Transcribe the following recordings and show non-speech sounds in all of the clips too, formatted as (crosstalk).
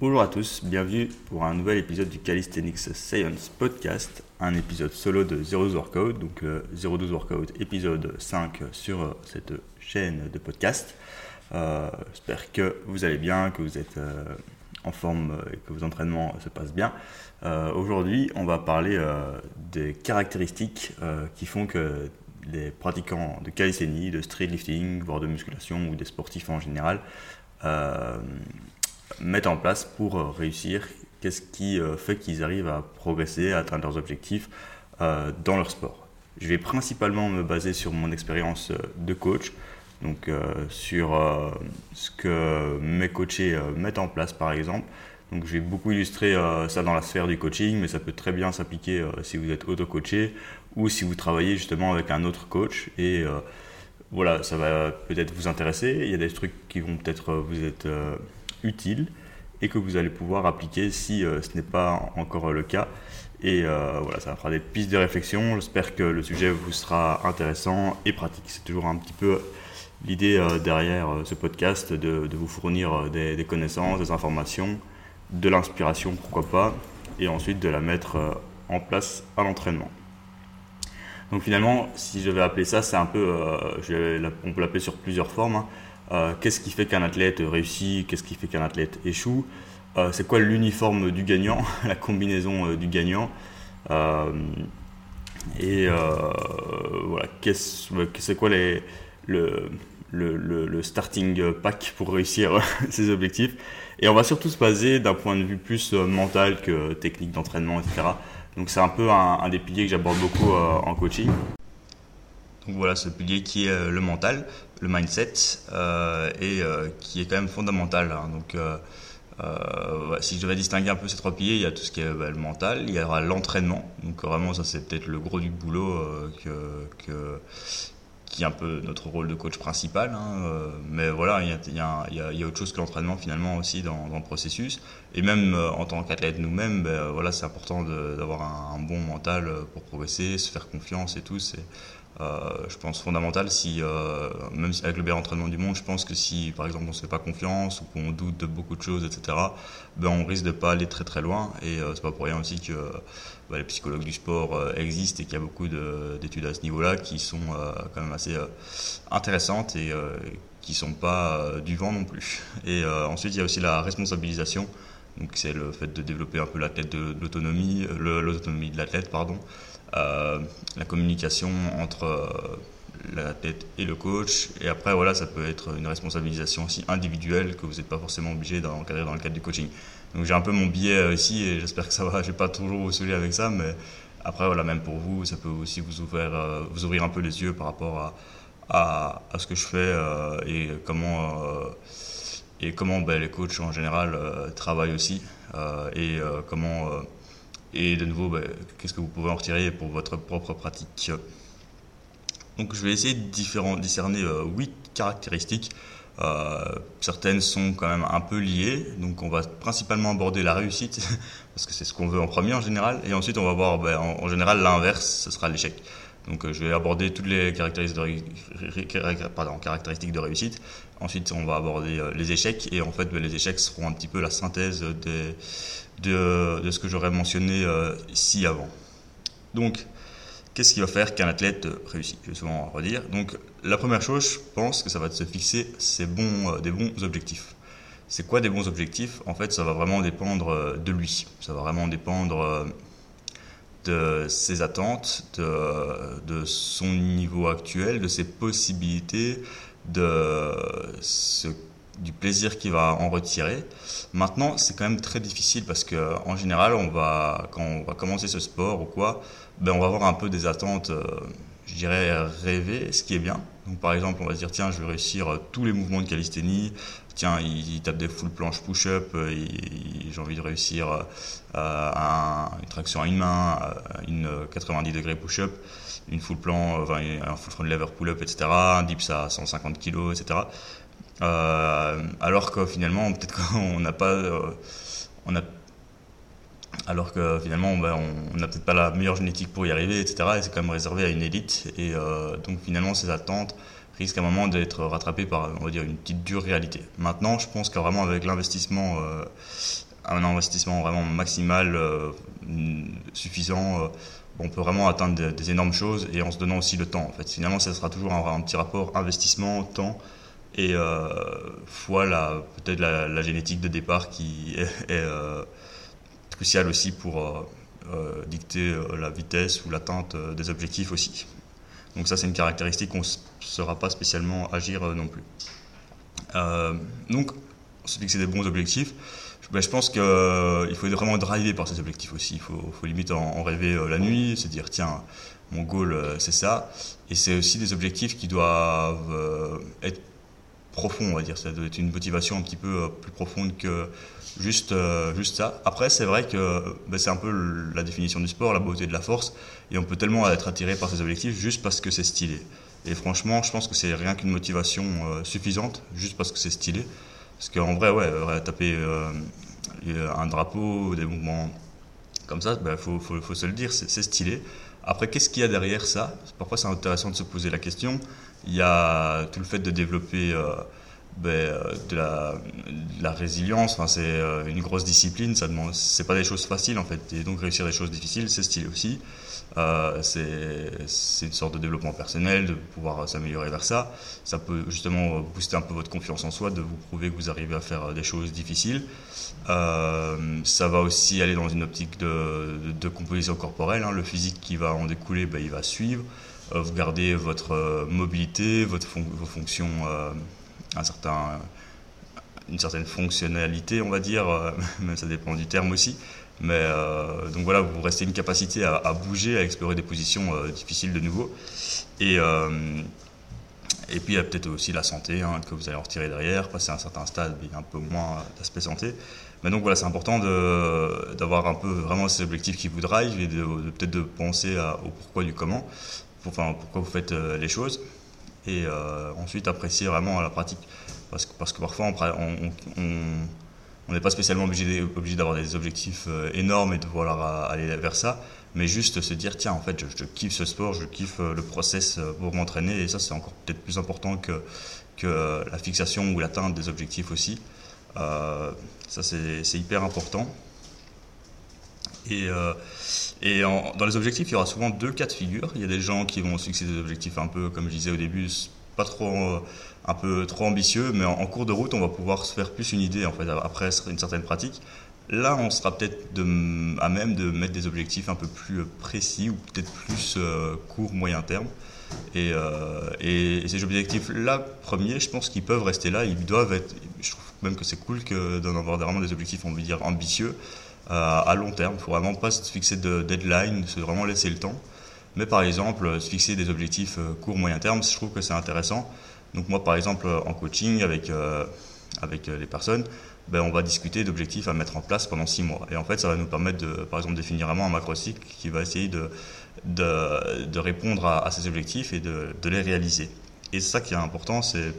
Bonjour à tous, bienvenue pour un nouvel épisode du Calisthenics Science Podcast, un épisode solo de 02 Workout, donc le 02 Workout épisode 5 sur euh, cette chaîne de podcast. Euh, j'espère que vous allez bien, que vous êtes euh, en forme et que vos entraînements se passent bien. Aujourd'hui, on va parler des caractéristiques qui font que les pratiquants de calisthénie, de street lifting, voire de musculation ou des sportifs en général mettent en place pour euh, réussir Qu'est-ce qui euh, fait qu'ils arrivent à progresser, à atteindre leurs objectifs euh, dans leur sport? Je vais principalement me baser sur mon expérience de coach, donc sur ce que mes coachés mettent en place par exemple. Donc j'ai beaucoup illustré ça dans la sphère du coaching, mais ça peut très bien s'appliquer si vous êtes auto-coaché ou si vous travaillez justement avec un autre coach. Et voilà, ça va peut-être vous intéresser. Il y a des trucs qui vont peut-être vous être utile et que vous allez pouvoir appliquer si euh, ce n'est pas encore le cas. Et euh, voilà, ça fera des pistes de réflexion. J'espère que le sujet vous sera intéressant et pratique. C'est toujours un petit peu l'idée euh, derrière ce podcast de, vous fournir des, connaissances, des informations, de l'inspiration, pourquoi pas, et ensuite de la mettre en place à l'entraînement. Donc finalement, si je vais appeler ça, c'est un peu, on peut l'appeler sur plusieurs formes. Hein. Euh, qu'est-ce qui fait qu'un athlète réussit, qu'est-ce qui fait qu'un athlète échoue, euh, c'est quoi l'uniforme du gagnant, (laughs) la combinaison euh, du gagnant, et voilà, c'est quoi le, starting pack pour réussir (laughs) ses objectifs. Et on va surtout se baser d'un point de vue plus mental que technique d'entraînement, etc. Donc c'est un peu un des piliers que j'aborde beaucoup en coaching. Donc voilà, ce pilier qui est euh, le mental, le mindset, euh, et euh, qui est quand même fondamental. Hein. Donc si je devais distinguer un peu ces trois piliers, il y a tout ce qui est bah, le mental, il y aura l'entraînement. Donc vraiment, ça c'est peut-être le gros du boulot que, qui est un peu notre rôle de coach principal. Hein, mais voilà, il y, a, autre chose que l'entraînement finalement aussi dans, le processus. Et même en tant qu'athlète nous-mêmes, ben, voilà, c'est important d'avoir un, bon mental pour progresser, se faire confiance et tout. Je pense fondamental si euh, même avec le meilleur entraînement du monde je pense que si par exemple on se fait pas confiance ou qu'on doute de beaucoup de choses etc ben on risque de pas aller très très loin. Et euh, c'est pas pour rien aussi que ben, les psychologues du sport existent et qu'il y a beaucoup d'études à ce niveau là qui sont quand même assez intéressantes et qui sont pas du vent non plus. (laughs) Et ensuite il y a aussi la responsabilisation. Donc c'est le fait de développer un peu l'athlète de, l'autonomie l'autonomie de l'athlète pardon. euh, la communication entre euh, la tête et le coach. Et après, voilà, ça peut être une responsabilisation aussi individuelle que vous n'êtes pas forcément obligé d'encadrer dans le cadre du coaching. Donc j'ai un peu mon biais euh, ici et j'espère que ça va. (laughs) Je vais pas toujours vous saouler avec ça, mais après, voilà, même pour vous, ça peut aussi vous ouvrir, vous ouvrir un peu les yeux par rapport à, à, à ce que je fais et comment, et comment ben, les coachs en général travaillent aussi et comment et de nouveau, bah, qu'est-ce que vous pouvez en retirer pour votre propre pratique Donc je vais essayer de discerner euh, huit caractéristiques. Euh, certaines sont quand même un peu liées, donc on va principalement aborder la réussite, (laughs) parce que c'est ce qu'on veut en premier en général, et ensuite on va voir bah, en, général l'inverse, ce sera l'échec. Donc euh, je vais aborder toutes les caractéristiques de, réussite, ensuite on va aborder les échecs, et en fait bah, les échecs seront un petit peu la synthèse de, ce que j'aurais mentionné euh, ici avant. Donc, qu'est-ce qui va faire qu'un athlète réussit? Je vais souvent redire. Donc, la première chose, je pense que ça va se fixer euh, des bons objectifs. C'est quoi des bons objectifs? En fait, ça va vraiment dépendre euh, de lui. Ça va vraiment dépendre de ses attentes, de, de son niveau actuel, de ses possibilités, de du plaisir qu'il va en retirer. Maintenant, c'est quand même très difficile parce que en général, on va quand on va commencer ce sport ou quoi, ben on va avoir un peu des attentes, euh, je dirais rêvées, ce qui est bien. Donc par exemple, on va se dire tiens, je vais réussir euh, tous les mouvements de calisthénie. Tiens, il, tape des full planches push-up, euh, j'ai envie de réussir une traction à une main, une 90 degrés push-up, une full plan, enfin, un full front lever pull-up, etc. Un dips à 150 kg, etc. Euh, alors que finalement, peut-être (laughs) qu'on n'a pas. Euh, on a, alors que finalement, ben, on n'a peut-être pas la meilleure génétique pour y arriver, etc. Et c'est quand même réservé à une élite. Et euh, donc finalement, ces attentes risquent à un moment d'être rattrapées par, on va dire, une petite dure réalité. Maintenant, je pense que vraiment avec l'investissement un investissement vraiment maximal, suffisant, on peut vraiment atteindre des, énormes choses et en se donnant aussi le temps. En fait, finalement, ça sera toujours un, petit rapport investissement, temps et fois peut-être la, génétique de départ qui est, cruciale aussi pour dicter la vitesse ou l'atteinte des objectifs aussi. Donc ça, c'est une caractéristique qu'on ne saura pas spécialement agir euh, non plus. Euh, donc, se fixer des bons objectifs. Ben, je pense qu'il euh, faut être vraiment drivé par ces objectifs aussi. Il faut, faut limite en, rêver la nuit, se dire tiens, mon goal c'est ça. Et c'est aussi des objectifs qui doivent être profonds, on va dire. Ça doit être une motivation un petit peu plus profonde que juste, euh, juste ça. Après, c'est vrai que ben, c'est un peu la définition du sport, la beauté de la force, et on peut tellement être attiré par ces objectifs juste parce que c'est stylé. Et franchement, je pense que c'est rien qu'une motivation euh, suffisante, juste parce que c'est stylé. Parce qu'en vrai, ouais, taper euh, un drapeau, des mouvements comme ça, il ben, faut, se le dire, c'est stylé. Après, qu'est-ce qu'il y a derrière ça? Parfois, c'est intéressant de se poser la question. Il y a tout le fait de développer ben, euh, de, la, la, résilience. Enfin, c'est euh, une grosse discipline. Ça demande, c'est pas des choses faciles en fait. Et donc réussir des choses difficiles, c'est stylé aussi. Euh, c'est une sorte de développement personnel, de pouvoir s'améliorer vers ça. Ça peut justement booster un peu votre confiance en soi, de vous prouver que vous arrivez à faire des choses difficiles. ça va aussi aller dans une optique de, composition corporelle. Hein. Le physique qui va en découler, ben, il va suivre. vous gardez votre mobilité, votre vos fonctions une certaine fonctionnalité, on va dire, euh, (laughs) mais ça dépend du terme aussi. Mais euh, donc voilà, vous restez une capacité à, bouger, à explorer des positions euh, difficiles de nouveau. Et, et puis il y a peut-être aussi la santé hein, que vous allez en retirer derrière, passer à un certain stade, a un peu moins d'aspect santé. Mais donc voilà, c'est important d'avoir un peu vraiment ces objectifs qui vous drive et de, peut-être de penser au pourquoi du comment, enfin pourquoi vous faites les choses et euh, ensuite apprécier vraiment la pratique. Parce que, parce que parfois, on n'est pas spécialement obligé, d'avoir des objectifs euh, énormes et de vouloir aller vers ça, mais juste se dire tiens, en fait, je, kiffe ce sport, je kiffe euh, le process pour m'entraîner, et ça, c'est encore peut-être plus important que, la fixation ou l'atteinte des objectifs aussi. ça, c'est hyper important. Et, et dans les objectifs, il y aura souvent deux cas de figure. Il y a des gens qui vont se fixer des objectifs un peu, comme je disais au début, pas trop, un peu trop ambitieux, mais en, cours de route, on va pouvoir se faire plus une idée, en fait, après une certaine pratique. Là, on sera peut-être à même de mettre des objectifs un peu plus précis ou peut-être plus euh, court, moyen terme. Et, euh, et, ces objectifs-là, premiers, je pense qu'ils peuvent rester là. Ils doivent être. Je trouve même que c'est cool d'en avoir vraiment des objectifs, on veut dire, ambitieux. Euh, à long terme. Il faut vraiment pas se fixer de deadline, se vraiment laisser le temps. Mais par exemple, se fixer des objectifs euh, court, moyen terme, je trouve que c'est intéressant. Donc moi, par exemple, en coaching avec, euh, avec les personnes, ben, on va discuter d'objectifs à mettre en place pendant six mois. Et en fait, ça va nous permettre de, par exemple, définir vraiment un macro-cycle qui va essayer de, de, répondre à, ces objectifs et de, les réaliser. Et c'est ça qui est important, c'est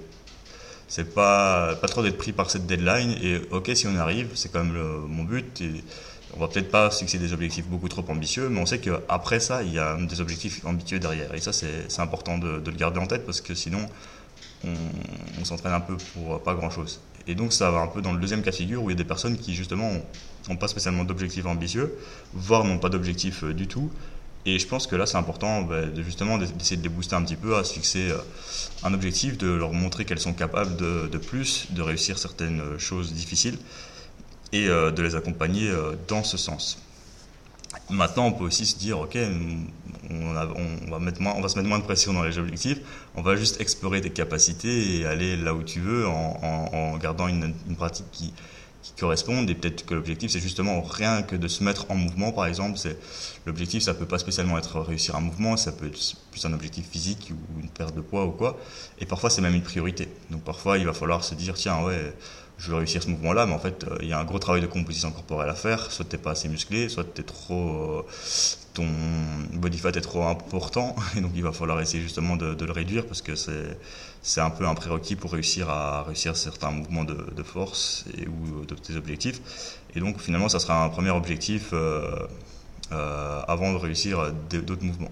c'est pas pas trop d'être pris par cette deadline et ok si on arrive c'est quand même mon but on va peut-être pas fixer des objectifs beaucoup trop ambitieux mais on sait qu'après ça il y a des objectifs ambitieux derrière. Et ça c'est important de, le garder en tête parce que sinon on, s'entraîne un peu pour pas grand chose et donc ça va un peu dans le deuxième cas de figure où il y a des personnes qui justement n'ont pas spécialement d'objectifs ambitieux voire n'ont pas d'objectifs euh, du tout. Et je pense que là, c'est important bah, de, justement d'essayer de les booster un petit peu, à se fixer euh, un objectif, de leur montrer qu'elles sont capables de, de, plus, de réussir certaines euh, choses difficiles et euh, de les accompagner dans ce sens. Maintenant, on peut aussi se dire, ok, on, va mettre moins, on va se mettre moins de pression dans les objectifs, on va juste explorer tes capacités et aller là où tu veux en, en, en gardant une, une pratique qui, qui correspondent et peut-être que l'objectif c'est justement rien que de se mettre en mouvement par exemple. C'est l'objectif ça peut pas spécialement être réussir un mouvement. Ça peut être plus un objectif physique ou une perte de poids ou quoi. Et parfois c'est même une priorité. Donc parfois il va falloir se dire tiens ouais je veux réussir ce mouvement là mais en fait euh, il y a un gros travail de composition corporelle à faire soit t'es pas assez musclé soit t'es trop euh, ton body fat est trop important (laughs) et donc il va falloir essayer justement de, le réduire parce que c'est c'est un peu un prérequis pour réussir à réussir certains mouvements de, force et, ou de tes objectifs. Et donc finalement, ça sera un premier objectif euh, euh, avant de réussir d'autres mouvements.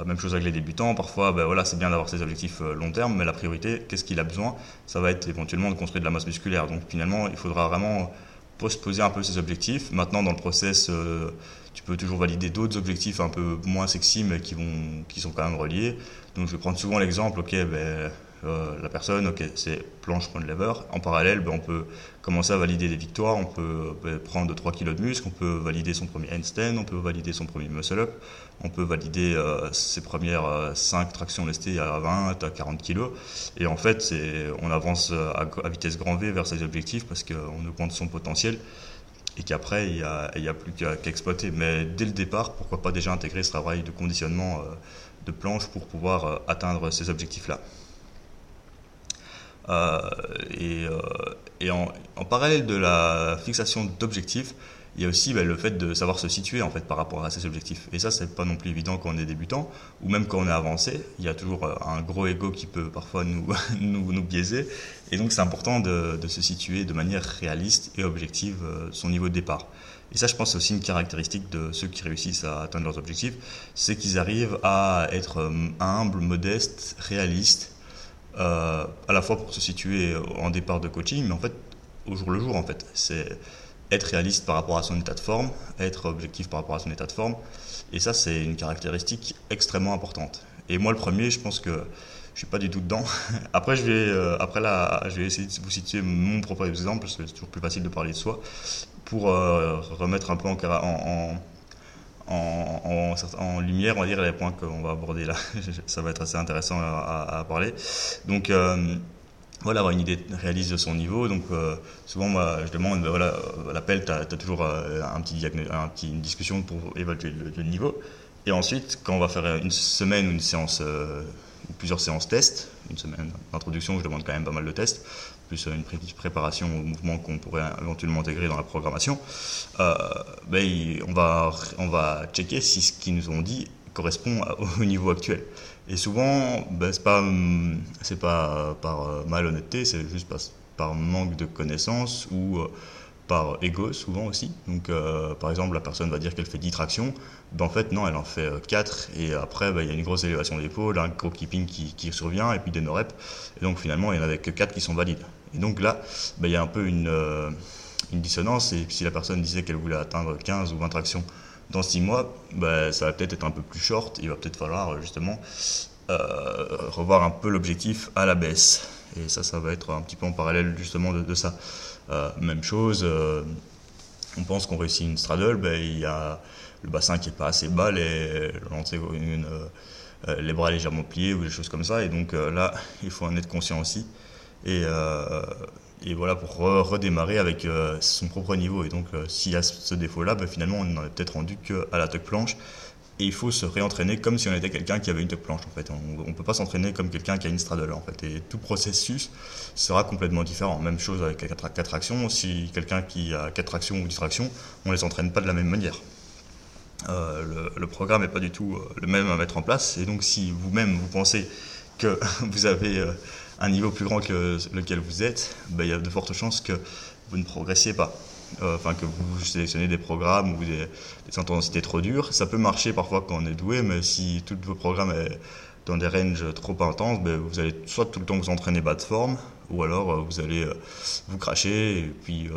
Euh, même chose avec les débutants, parfois ben voilà, c'est bien d'avoir ces objectifs long terme, mais la priorité, qu'est-ce qu'il a besoin? Ça va être éventuellement de construire de la masse musculaire. Donc finalement, il faudra vraiment se poser un peu ses objectifs. Maintenant, dans le process, tu peux toujours valider d'autres objectifs un peu moins sexy, mais qui, vont, qui sont quand même reliés. Donc, je vais prendre souvent l'exemple, ok, ben, euh, la personne, ok, c'est planche front lever. En parallèle, ben, on peut commencer à valider des victoires, on peut ben, prendre 3 kg de muscle, on peut valider son premier handstand, on peut valider son premier muscle-up, on peut valider euh, ses premières 5 euh, tractions lestées à 20, à 40 kg. Et en fait, on avance à, vitesse grand V vers ses objectifs parce qu'on augmente son potentiel et qu'après, il n'y a, plus qu'à exploiter. Mais dès le départ, pourquoi pas déjà intégrer ce travail de conditionnement de planche pour pouvoir atteindre ces objectifs-là. Euh, euh, et en, parallèle de la fixation d'objectifs, il y a aussi ben, le fait de savoir se situer en fait par rapport à ces objectifs. Et ça, c'est pas non plus évident quand on est débutant ou même quand on est avancé. Il y a toujours euh, un gros ego qui peut parfois nous, (laughs) nous, biaiser. Et donc, c'est important de, se situer de manière réaliste et objective son niveau de départ. Et ça, je pense, c'est aussi une caractéristique de ceux qui réussissent à atteindre leurs objectifs, c'est qu'ils arrivent à être humbles, modestes, réalistes euh, à la fois pour se situer en départ de coaching, mais en fait au jour le jour en fait. C'est être réaliste par rapport à son état de forme, être objectif par rapport à son état de forme, et ça c'est une caractéristique extrêmement importante. Et moi le premier, je pense que je suis pas du tout dedans. (laughs) Après je vais euh, après là, je vais essayer de vous situer mon propre exemple parce que c'est toujours plus facile de parler de soi pour euh, remettre un peu en, lumière, on va dire, les points qu'on va aborder là. (laughs) Ça va être assez intéressant à, parler. Donc, euh, voilà, avoir une idée réaliste de son niveau. Donc, euh, souvent, moi, je demande, voilà, à euh, l'appel, tu as, toujours un petit, un petit, une discussion pour évaluer le, niveau. Et ensuite, quand on va faire une semaine ou une séance, plusieurs séances tests, une semaine d'introduction, je demande quand même pas mal de tests plus une préparation au mouvement qu'on pourrait éventuellement intégrer dans la programmation, euh, ben, on, va, on va checker si ce qu'ils nous ont dit correspond (laughs) au niveau actuel. Et souvent, ben, c'est pas par euh, malhonnêteté, c'est juste par, manque de connaissances ou euh, par ego souvent aussi. Donc, par exemple, la personne va dire qu'elle fait 10 tractions. Ben, en fait, non, elle en fait 4. Et après, il y a une grosse élévation d'épaule, un gros keeping qui, survient, et puis des no Et donc, finalement, il n'y en avait que 4 qui sont valides. Et donc là, ben, il y a un peu euh, une, dissonance. Et si la personne disait qu'elle voulait atteindre 15 ou 20 tractions dans 6 mois, ben, ça va peut-être être un peu plus short. Il va peut-être falloir justement euh, revoir un peu l'objectif à la baisse. Et ça, ça va être un petit peu en parallèle justement de, ça. Euh, même chose, on pense qu'on réussit une straddle, ben, il y a le bassin qui n'est pas assez bas, les, les bras légèrement pliés ou des choses comme ça. Et donc là, il faut en être conscient aussi. Et, euh, et voilà, pour redémarrer avec euh, son propre niveau. Et donc, euh, s'il y a ce défaut-là, bah, finalement, on n'en est peut-être rendu qu'à la tuck planche. Et il faut se réentraîner comme si on était quelqu'un qui avait une tuck planche. En fait, on ne peut pas s'entraîner comme quelqu'un qui a une straddle. En fait, et tout processus sera complètement différent. Même chose avec 4, tractions. Si quelqu'un qui a 4 tractions ou 10 tractions, on ne les entraîne pas de la même manière. le, le, programme n'est pas du tout le même à mettre en place. Et donc, si vous-même vous pensez que (laughs) vous avez un niveau plus grand que lequel vous êtes, ben, il y a de fortes chances que vous ne progressiez pas. Euh, enfin, que vous sélectionnez des programmes ou des, intensités trop dures. Ça peut marcher parfois quand on est doué, mais si tous vos programmes sont dans des ranges trop intenses, ben, vous allez soit tout le temps vous entraîner bas de forme, ou alors euh, vous allez euh, vous cracher, et puis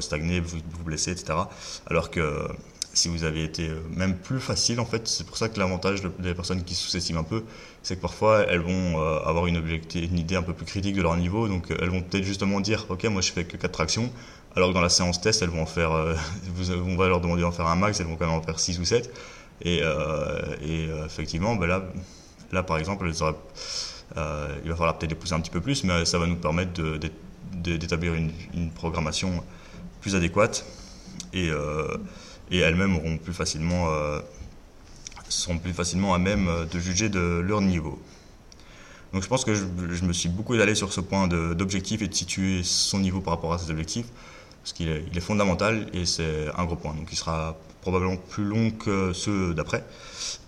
stagner, vous, vous blesser, etc. Alors que si vous avez été euh, même plus facile en fait. C'est pour ça que l'avantage des personnes qui sous-estiment un peu, c'est que parfois elles vont euh, avoir une, idée un peu plus critique de leur niveau, donc euh, elles vont peut-être justement dire ok moi je fais que 4 tractions, alors que dans la séance test elles vont faire, (laughs) on va leur demander d'en faire un max, elles vont quand même en faire 6 ou 7, et, et effectivement ben là, là par exemple il va falloir peut-être les pousser un petit peu plus, mais ça va nous permettre d'établir une, une, programmation plus adéquate. Et et elles-mêmes auront plus facilement, euh, sont plus facilement à même euh, de juger de leur niveau. Donc je pense que je, me suis beaucoup étalé sur ce point d'objectif et de situer son niveau par rapport à ses objectifs, parce qu'il est, fondamental et c'est un gros point. Donc il sera probablement plus long que ceux d'après,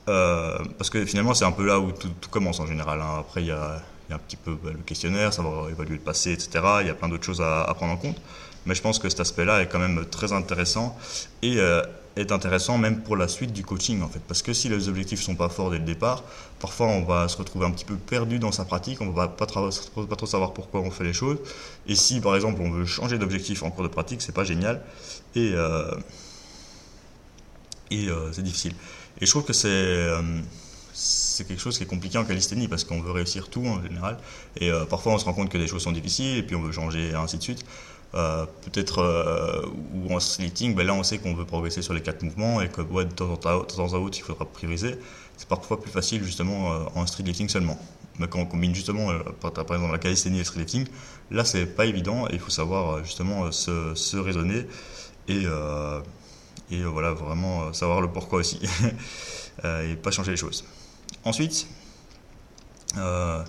euh, parce que finalement c'est un peu là où tout, commence en général. Hein. Après il y a, Il y a un petit peu bah, le questionnaire, savoir évaluer le passé, etc. Il y a plein d'autres choses à, prendre en compte. Mais je pense que cet aspect-là est quand même très intéressant et euh, est intéressant même pour la suite du coaching en fait. Parce que si les objectifs sont pas forts dès le départ, parfois on va se retrouver un petit peu perdu dans sa pratique, on va pas, trop savoir pourquoi on fait les choses. Et si par exemple on veut changer d'objectif en cours de pratique, c'est pas génial et, euh, et euh, c'est difficile. Et je trouve que c'est c'est quelque chose qui est compliqué en calisthénie parce qu'on veut réussir tout en général. Et parfois on se rend compte que des choses sont difficiles et puis on veut changer et ainsi de suite. Euh, peut-être euh, ou en slitting, ben là on sait qu'on veut progresser sur les quatre mouvements et que ouais, de, temps en temps, il faudra prioriser. C'est parfois plus facile justement en street lifting seulement. Mais quand on combine justement par, exemple la calisthénie et le street lifting, là c'est pas évident et il faut savoir justement se, se raisonner et, et voilà vraiment savoir le pourquoi aussi (laughs) et pas changer les choses. Ensuite, euh,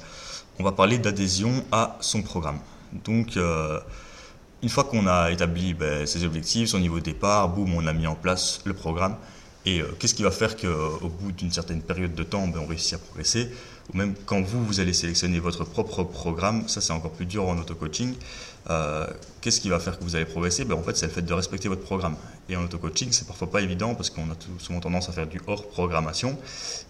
on va parler d'adhésion à son programme. Donc, euh, une fois qu'on a établi ben, ses objectifs, son niveau de départ, boum, on a mis en place le programme. Et euh, qu'est-ce qui va faire qu'au bout d'une certaine période de temps, ben, on réussit à progresser? Ou même quand vous, vous allez sélectionner votre propre programme, ça c'est encore plus dur en auto-coaching. Euh, qu'est-ce qui va faire que vous allez progresser? Ben, En fait, c'est le fait de respecter votre programme. Et en auto-coaching, c'est parfois pas évident parce qu'on a souvent tendance à faire du hors programmation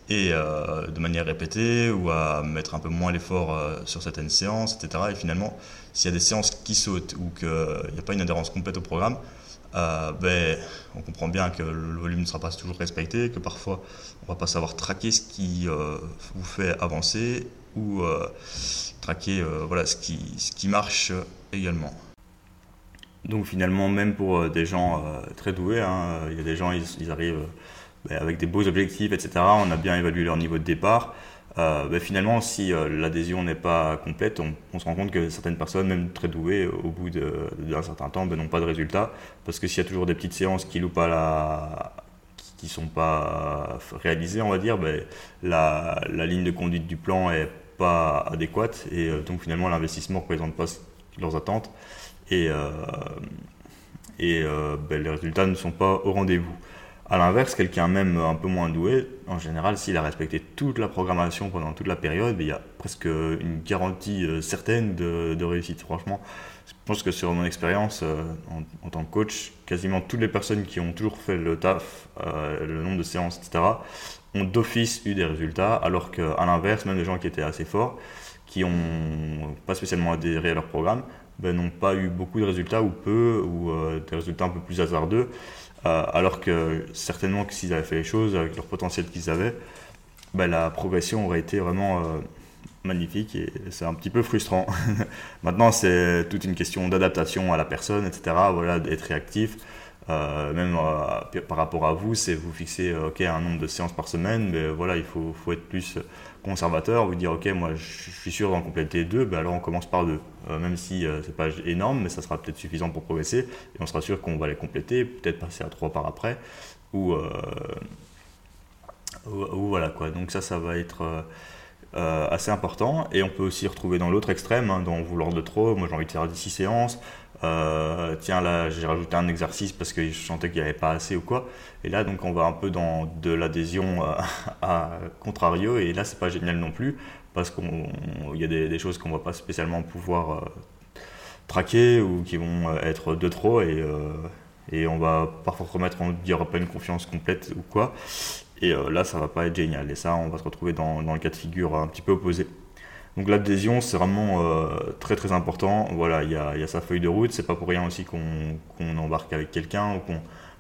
et euh, de manière répétée ou à mettre un peu moins l'effort euh, sur certaines séances, etc. Et finalement, s'il y a des séances qui sautent ou qu'il n'y a pas une adhérence complète au programme, ben, on comprend bien que le volume ne sera pas toujours respecté, que parfois on va pas savoir traquer ce qui vous fait avancer ou traquer voilà, ce, qui, ce qui marche également. Donc finalement, même pour euh, des gens euh, très doués, hein, il y a des gens, ils, arrivent ben, avec des beaux objectifs, etc. On a bien évalué leur niveau de départ. Euh, ben, finalement, si l'adhésion n'est pas complète, on, se rend compte que certaines personnes, même très douées, au bout d'un certain temps, ben, n'ont pas de résultat. Parce que s'il y a toujours des petites séances qui qui sont pas réalisées, on va dire, la, la, ligne de conduite du plan est pas adéquate et donc finalement l'investissement ne représente pas leurs attentes et, euh, euh, ben, les résultats ne sont pas au rendez-vous. A l'inverse, quelqu'un même un peu moins doué, en général, s'il a respecté toute la programmation pendant toute la période, il y a presque une garantie euh, certaine de, réussite. Franchement, je pense que sur mon expérience en, tant que coach, quasiment toutes les personnes qui ont toujours fait le taf, le nombre de séances, etc., ont d'office eu des résultats, alors qu'à l'inverse, même les gens qui étaient assez forts, qui n'ont pas spécialement adhéré à leur programme ben, n'ont pas eu beaucoup de résultats ou peu, ou euh, des résultats un peu plus hasardeux, euh, alors que certainement que s'ils avaient fait les choses avec leur potentiel qu'ils avaient, ben, la progression aurait été vraiment euh, magnifique et c'est un petit peu frustrant. (laughs) Maintenant, c'est toute une question d'adaptation à la personne, etc. Voilà, d'être réactif. même par rapport à vous, c'est vous fixer ok un nombre de séances par semaine, mais voilà, il faut être plus conservateur, vous dire ok moi je suis sûr d'en compléter deux, ben alors on commence par deux, euh, même si euh, c'est pas énorme, mais ça sera peut-être suffisant pour progresser et on sera sûr qu'on va les compléter, peut-être passer à trois par après, ou, euh, ou, voilà quoi. Donc ça ça va être assez important et on peut aussi retrouver dans l'autre extrême, hein, dans vouloir de trop. Moi j'ai envie de faire 6 séances, euh, tiens là j'ai rajouté un exercice parce que je sentais qu'il n'y avait pas assez ou quoi. Et là donc on va un peu dans de l'adhésion euh, (laughs) à, contrario. Et là c'est pas génial non plus parce qu'il y a des, choses qu'on va pas spécialement pouvoir euh, traquer ou qui vont être de trop. Et, on va parfois remettre on ne pas une confiance complète ou quoi. Et là ça va pas être génial. Et ça on va se retrouver dans le cas de figure un petit peu opposé donc l'adhésion, c'est vraiment euh, très très important. Voilà, il y a, sa feuille de route. C'est pas pour rien aussi qu'on embarque avec quelqu'un ou,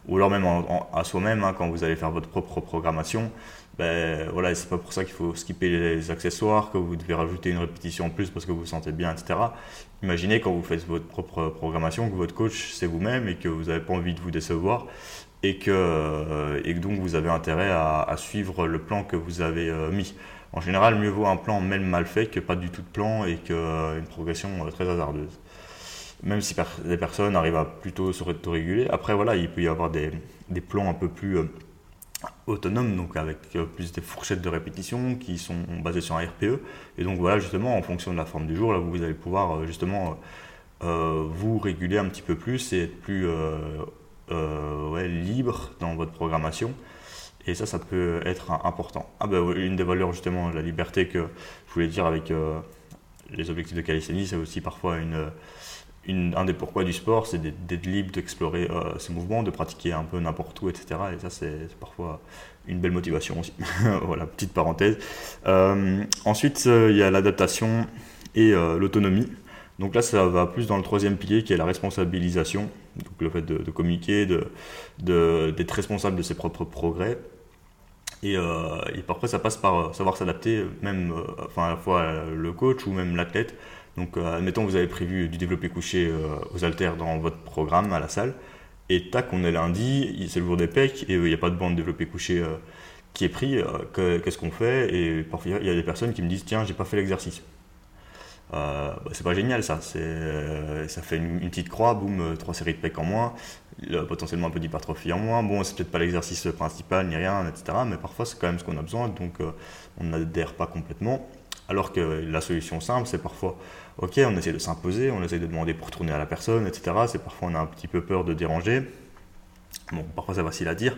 ou alors même à soi-même hein, quand vous allez faire votre propre programmation. Ben voilà, c'est pas pour ça qu'il faut skipper les accessoires, que vous devez rajouter une répétition en plus parce que vous vous sentez bien, etc. Imaginez quand vous faites votre propre programmation que votre coach c'est vous-même et que vous n'avez pas envie de vous décevoir et que, et donc vous avez intérêt à, suivre le plan que vous avez euh, mis. En général, mieux vaut un plan même mal fait que pas du tout de plan et qu'une progression euh, très hasardeuse. Même si des personnes arrivent à plutôt se réguler. Après, voilà, il peut y avoir des, plans un peu plus euh, autonomes, donc avec euh, plus des fourchettes de répétition qui sont basées sur un RPE. Et donc voilà, justement, en fonction de la forme du jour, là, vous allez pouvoir justement vous réguler un petit peu plus et être plus libre dans votre programmation. Et ça, ça peut être important. Ah ben, une des valeurs justement, la liberté que je voulais dire avec, euh, les objectifs de calisthénie, c'est aussi parfois une, une, un des pourquoi du sport, c'est d'être libre d'explorer ces mouvements, de pratiquer un peu n'importe où, etc. Et ça, c'est parfois une belle motivation aussi. (laughs) voilà, petite parenthèse. ensuite, il y a l'adaptation et l'autonomie. Donc là, ça va plus dans le troisième pilier qui est la responsabilisation, donc le fait de, communiquer, d'être de, responsable de ses propres progrès. Euh, et, parfois, ça passe par savoir s'adapter, même euh, enfin, à la fois le coach ou même l'athlète. Donc, euh, admettons, vous avez prévu du développé couché aux haltères dans votre programme à la salle, et tac, on est lundi, c'est le jour des pecs, et il n'y a pas de bande développé couché qui est pris. Qu'est-ce qu'on fait? Et parfois, il y a des personnes qui me disent Tiens, j'ai pas fait l'exercice. Euh, bah, c'est pas génial ça, euh, ça fait une, petite croix, boum, euh, trois séries de pecs en moins, potentiellement un peu d'hypertrophie en moins. Bon, c'est peut-être pas l'exercice principal ni rien, etc. Mais parfois c'est quand même ce qu'on a besoin, donc on n'adhère pas complètement. Alors que la solution simple, c'est parfois, ok, on essaie de s'imposer, on essaie de demander pour tourner à la personne, etc. C'est parfois on a un petit peu peur de déranger. Bon, parfois c'est facile à dire.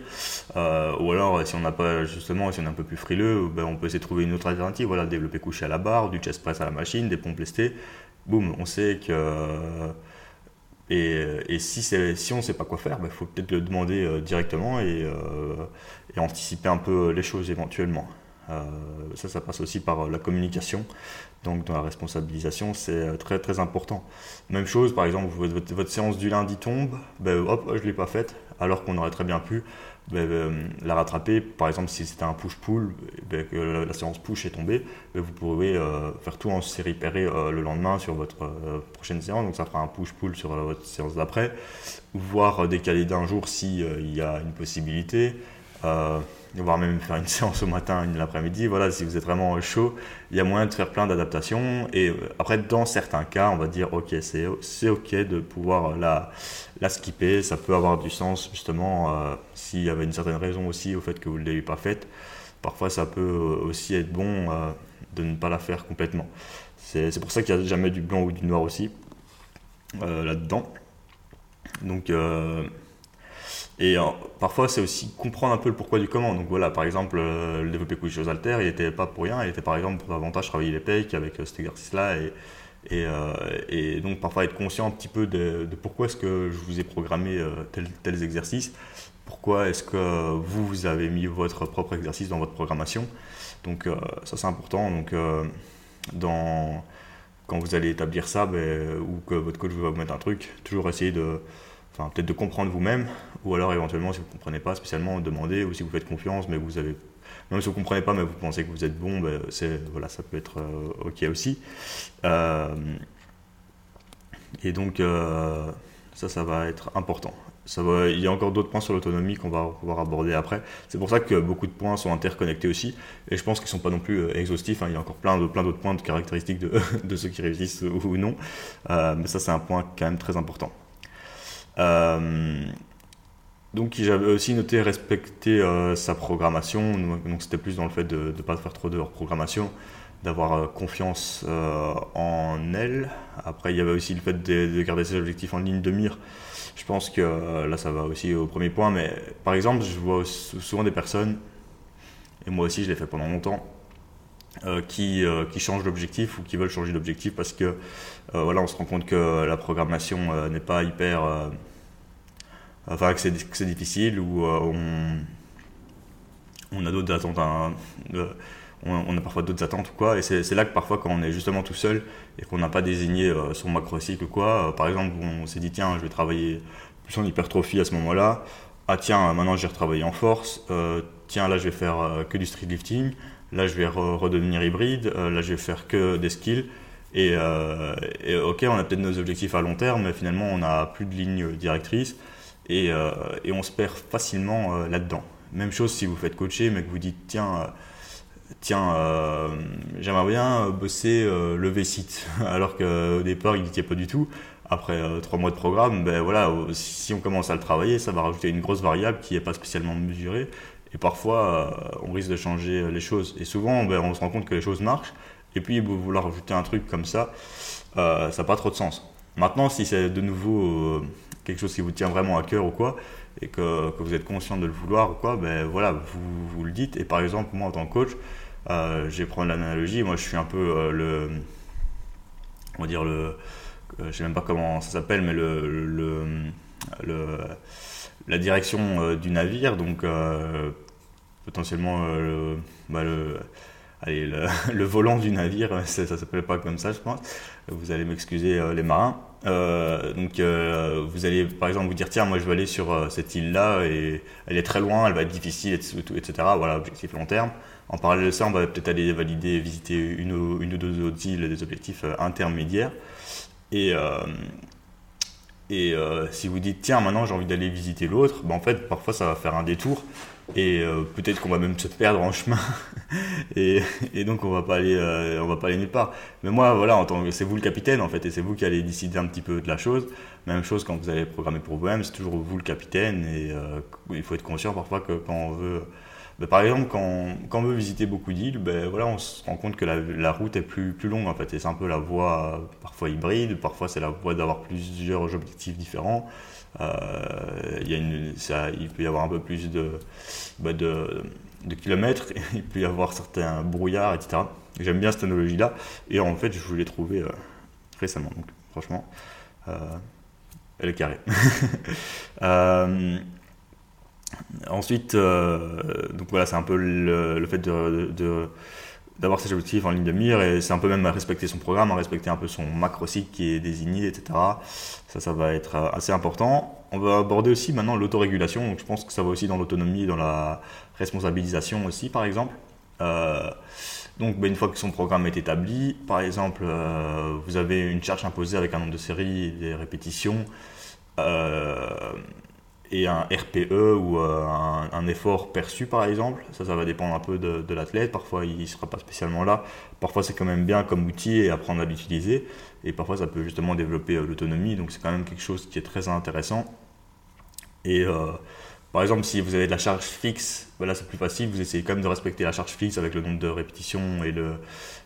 Euh, ou alors, si on n'a pas, justement, si on est un peu plus frileux, ben, on peut essayer de trouver une autre alternative. Voilà, développer couché à la barre, du chest press à la machine, des pompes lestées. Boum, on sait que. Et, si, si on ne sait pas quoi faire, il ben, faut peut-être le demander euh, directement et, euh, et, anticiper un peu les choses éventuellement. ça, ça passe aussi par la communication. Donc dans la responsabilisation, c'est euh, très très important. Même chose, par exemple, votre, séance du lundi tombe, ben, hop, je ne l'ai pas faite, alors qu'on aurait très bien pu ben, ben, la rattraper. Par exemple, si c'était un push-pull, ben, que la, séance push est tombée, vous pouvez euh, faire tout en série pairée euh, le lendemain sur votre prochaine séance. Donc ça fera un push-pull sur votre séance d'après. Voire décaler d'un jour s'il il y a une possibilité voire même faire une (laughs) séance au matin, une l'après-midi. Voilà, si vous êtes vraiment chaud, il y a moyen de faire plein d'adaptations. Et euh, après, dans certains cas, on va dire, ok, c'est ok de pouvoir la, la skipper. Ça peut avoir du sens, justement, euh, s'il y avait une certaine raison aussi au fait que vous ne l'ayez pas faite. Parfois, ça peut aussi être bon euh, de ne pas la faire complètement. C'est pour ça qu'il n'y a jamais du blanc ou du noir aussi là-dedans. Donc, et euh, parfois, c'est aussi comprendre un peu le pourquoi du comment. Donc voilà, par exemple, euh, le développé couché aux haltères, il n'était pas pour rien, il était par exemple pour davantage travailler les pecs avec euh, cet exercice-là. Et, donc parfois être conscient un petit peu de, pourquoi est-ce que je vous ai programmé tel, tels exercices, pourquoi est-ce que vous, vous avez mis votre propre exercice dans votre programmation. Donc ça c'est important. Donc quand vous allez établir ça, ben, ou que votre coach va vous mettre un truc, toujours essayer de peut-être de comprendre vous-même, ou alors éventuellement si vous ne comprenez pas spécialement, demander, ou si vous faites confiance, mais vous avez, même si vous ne comprenez pas, mais vous pensez que vous êtes bon, ben, c'est, voilà, ça peut être euh, ok aussi. Euh, et donc euh, ça, ça va être important. Il y a encore d'autres points sur l'autonomie qu'on va pouvoir aborder après. C'est pour ça que beaucoup de points sont interconnectés aussi. Et je pense qu'ils ne sont pas non plus exhaustifs. Hein. Il y a encore plein, de, plein d'autres points de caractéristiques de (laughs) ceux qui réussissent ou non. mais ça, c'est un point quand même très important. Euh, donc j'avais aussi noté respecter euh, sa programmation, donc c'était plus dans le fait de ne pas faire trop de reprogrammation, d'avoir euh, confiance en elle. Après il y avait aussi le fait de, garder ses objectifs en ligne de mire. Je pense que là ça va aussi au premier point, mais par exemple je vois souvent des personnes, et moi aussi je l'ai fait pendant longtemps, qui, qui changent d'objectif ou qui veulent changer d'objectif parce que voilà on se rend compte que la programmation n'est pas hyper enfin que c'est difficile ou euh, on, a d'autres attentes euh, on, a parfois d'autres attentes ou quoi. Et c'est là que parfois quand on est justement tout seul et qu'on n'a pas désigné euh, son macro-cycle ou quoi par exemple on s'est dit tiens je vais travailler plus en hypertrophie à ce moment là ah tiens maintenant je vais retravailler en force. Tiens là je vais faire que du street lifting là je vais redevenir hybride. Là je vais faire que des skills. Et, et ok on a peut-être nos objectifs à long terme mais finalement on n'a plus de ligne directrice euh, et, on se perd facilement euh, là-dedans. Même chose si vous faites coacher, mais que vous dites tiens, euh, tiens, j'aimerais bien bosser le V-site, (laughs) alors qu'au départ il n'y était pas du tout. Après trois mois de programme, ben voilà, si on commence à le travailler, ça va rajouter une grosse variable qui n'est pas spécialement mesurée. Et parfois, on risque de changer les choses. Et souvent, ben, on se rend compte que les choses marchent. Et puis, vouloir rajouter un truc comme ça, ça n'a pas trop de sens. Maintenant, si c'est de nouveau quelque chose qui vous tient vraiment à cœur ou quoi, et que, vous êtes conscient de le vouloir ou quoi, ben voilà, vous, vous le dites. Et par exemple, moi en tant que coach, euh, je vais prendre l'analogie, moi je suis un peu euh, le, on va dire le, je sais même pas comment ça s'appelle, mais le, le, la direction du navire, donc potentiellement bah, le, allez, (laughs) le, volant du navire, ça, ça s'appelait pas comme ça, je pense. Vous allez m'excuser, les marins. Euh, donc euh, vous allez par exemple vous dire tiens moi je vais aller sur euh, cette île là et elle est très loin, elle va être difficile etc. Voilà objectif long terme. En parallèle de ça on va peut-être aller valider visiter une ou, une ou deux autres îles des objectifs intermédiaires. Et, et si vous dites tiens maintenant j'ai envie d'aller visiter l'autre, ben, en fait parfois ça va faire un détour et euh, peut-être qu'on va même se perdre en chemin. (laughs) Et, et, donc on va pas aller euh, on va pas aller nulle part. Mais moi voilà en tant que c'est vous le capitaine en fait et c'est vous qui allez décider un petit peu de la chose. Même chose quand vous allez programmer pour vous-même c'est toujours vous le capitaine et euh, il faut être conscient parfois que quand on veut ben, par exemple quand, quand, on veut visiter beaucoup d'îles ben voilà on se rend compte que la, la, route est plus plus longue en fait et c'est un peu la voie parfois hybride parfois c'est la voie d'avoir plusieurs objectifs différents. euh, ça, il peut y avoir un peu plus de, bah kilomètres, (laughs) il peut y avoir certains brouillards, etc. J'aime bien cette analogie-là, et en fait, je l'ai trouvé euh, récemment, donc franchement, euh, elle est carrée. (laughs) ensuite, donc voilà, c'est un peu le, fait d'avoir ses objectifs en ligne de mire et c'est un peu même à respecter son programme, à respecter un peu son macro site qui est désigné, etc. Ça, ça va être assez important. On va aborder aussi maintenant l'autorégulation, je pense que ça va aussi dans l'autonomie, dans la responsabilisation aussi, par exemple. Euh, donc, ben, une fois que son programme est établi, par exemple, euh, vous avez une charge imposée avec un nombre de séries, des répétitions. Euh, et un RPE ou euh, un, effort perçu par exemple. Ça, ça va dépendre un peu de, l'athlète. Parfois, il ne sera pas spécialement là. Parfois, c'est quand même bien comme outil et apprendre à l'utiliser. Et parfois, ça peut justement développer euh, l'autonomie. Donc, c'est quand même quelque chose qui est très intéressant. Et euh, par exemple, si vous avez de la charge fixe, ben là c'est plus facile, vous essayez quand même de respecter la charge fixe avec le nombre de répétitions et le,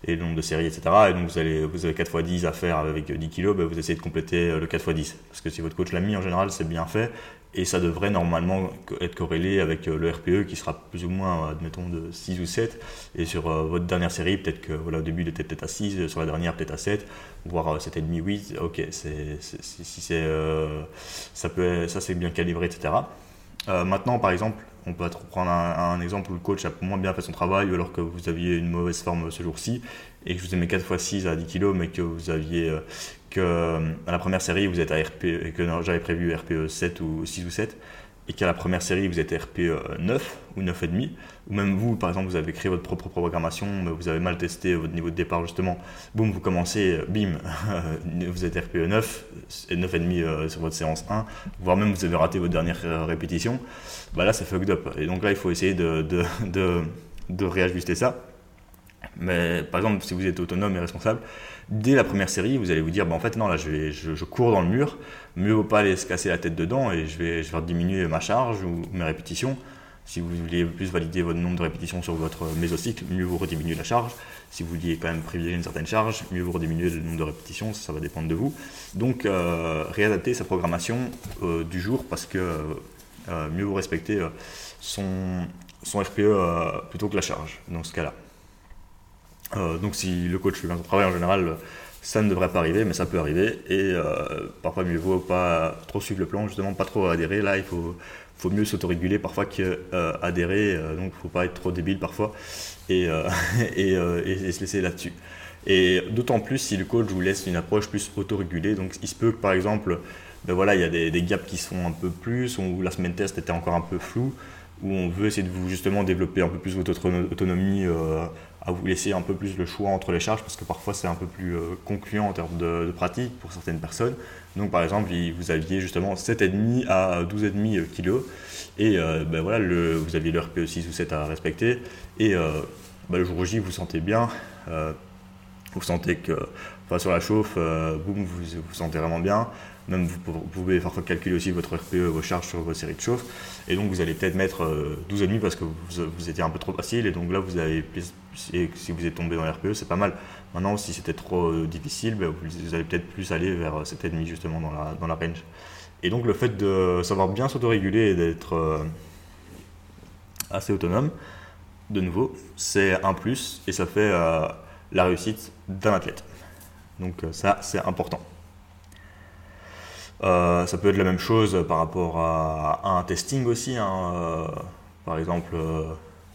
et le nombre de séries, etc. Et donc vous, allez, vous avez 4 x 10 à faire avec 10 kg, ben vous essayez de compléter le 4 x 10. Parce que si votre coach l'a mis, en général, c'est bien fait et ça devrait normalement être corrélé avec euh, le RPE qui sera plus ou moins, admettons, de 6 ou 7. Et sur euh, votre dernière série, peut-être que voilà, au début il était peut-être à 6, sur la dernière peut-être à 7, voire 7,5, 8. Ok, c'est, si c'est, euh, ça, peut, ça c'est bien calibré, etc. maintenant, par exemple, on peut prendre un, exemple où le coach a moins bien fait son travail, alors que vous aviez une mauvaise forme ce jour-ci, et que je vous ai mis 4 x 6 à 10 kg, mais que vous aviez que euh, à la première série vous êtes à RP et que j'avais prévu RPE 7 ou 6 ou 7 et qu'à la première série vous êtes RPE 9 ou 9,5 ou même vous par exemple vous avez créé votre propre programmation mais vous avez mal testé votre niveau de départ justement boum vous commencez bim (laughs) vous êtes RPE 9 et 9,5 euh, sur votre séance 1 voire même vous avez raté votre dernière euh, répétition bah là c'est fucked up et donc là il faut essayer de, réajuster ça. Mais par exemple, si vous êtes autonome et responsable, dès la première série, vous allez vous dire, bah, en fait, non, là, je, cours dans le mur, mieux vaut pas aller se casser la tête dedans et je vais, je vais diminuer ma charge ou mes répétitions. Si vous voulez plus valider votre nombre de répétitions sur votre mésocycle, mieux vous rediminuer la charge. Si vous vouliez quand même privilégier une certaine charge, mieux vous rediminuer le nombre de répétitions, ça, va dépendre de vous. Donc, euh, réadapter sa programmation euh, du jour parce que euh, mieux vous respecter son, son RPE plutôt que la charge dans ce cas-là. Euh, donc si le coach fait bien son travail en général, ça ne devrait pas arriver, mais ça peut arriver. Et euh, parfois, mieux vaut pas trop suivre le plan, justement, pas trop adhérer. Là, il faut, faut mieux s'autoréguler parfois qu'adhérer. Euh, donc, il ne faut pas être trop débile parfois (laughs) et, et, se laisser là-dessus. Et d'autant plus si le coach vous laisse une approche plus autorégulée. Donc, il se peut que par exemple, ben voilà, il y a des, gaps qui se font un peu plus, ou la semaine test était encore un peu floue, où on veut essayer de vous justement développer un peu plus votre autonomie à vous laisser un peu plus le choix entre les charges parce que parfois c'est un peu plus euh, concluant en termes de, pratique pour certaines personnes. Donc par exemple, vous aviez justement 7,5 à 12,5 kg et euh, ben voilà, le, vous aviez le RPE 6 ou 7 à respecter. Et euh, ben le jour J vous sentez bien, vous sentez que enfin, sur la chauffe, boum, vous vous sentez vraiment bien. Même vous, pouvez parfois calculer aussi votre RPE, vos charges sur vos séries de chauffe. Et donc vous allez peut-être mettre 12,5 parce que vous, vous, étiez un peu trop facile. Et donc là, vous avez et si vous êtes tombé dans l'RPE, c'est pas mal. Maintenant, si c'était trop euh, difficile, ben, vous allez peut-être plus aller vers 7,5 euh, justement dans la, dans la range. Et donc le fait de savoir bien s'autoréguler et d'être euh, assez autonome, de nouveau, c'est un plus et ça fait la réussite d'un athlète. Donc ça, c'est important. ça peut être la même chose par rapport à, un testing aussi. Hein. par exemple,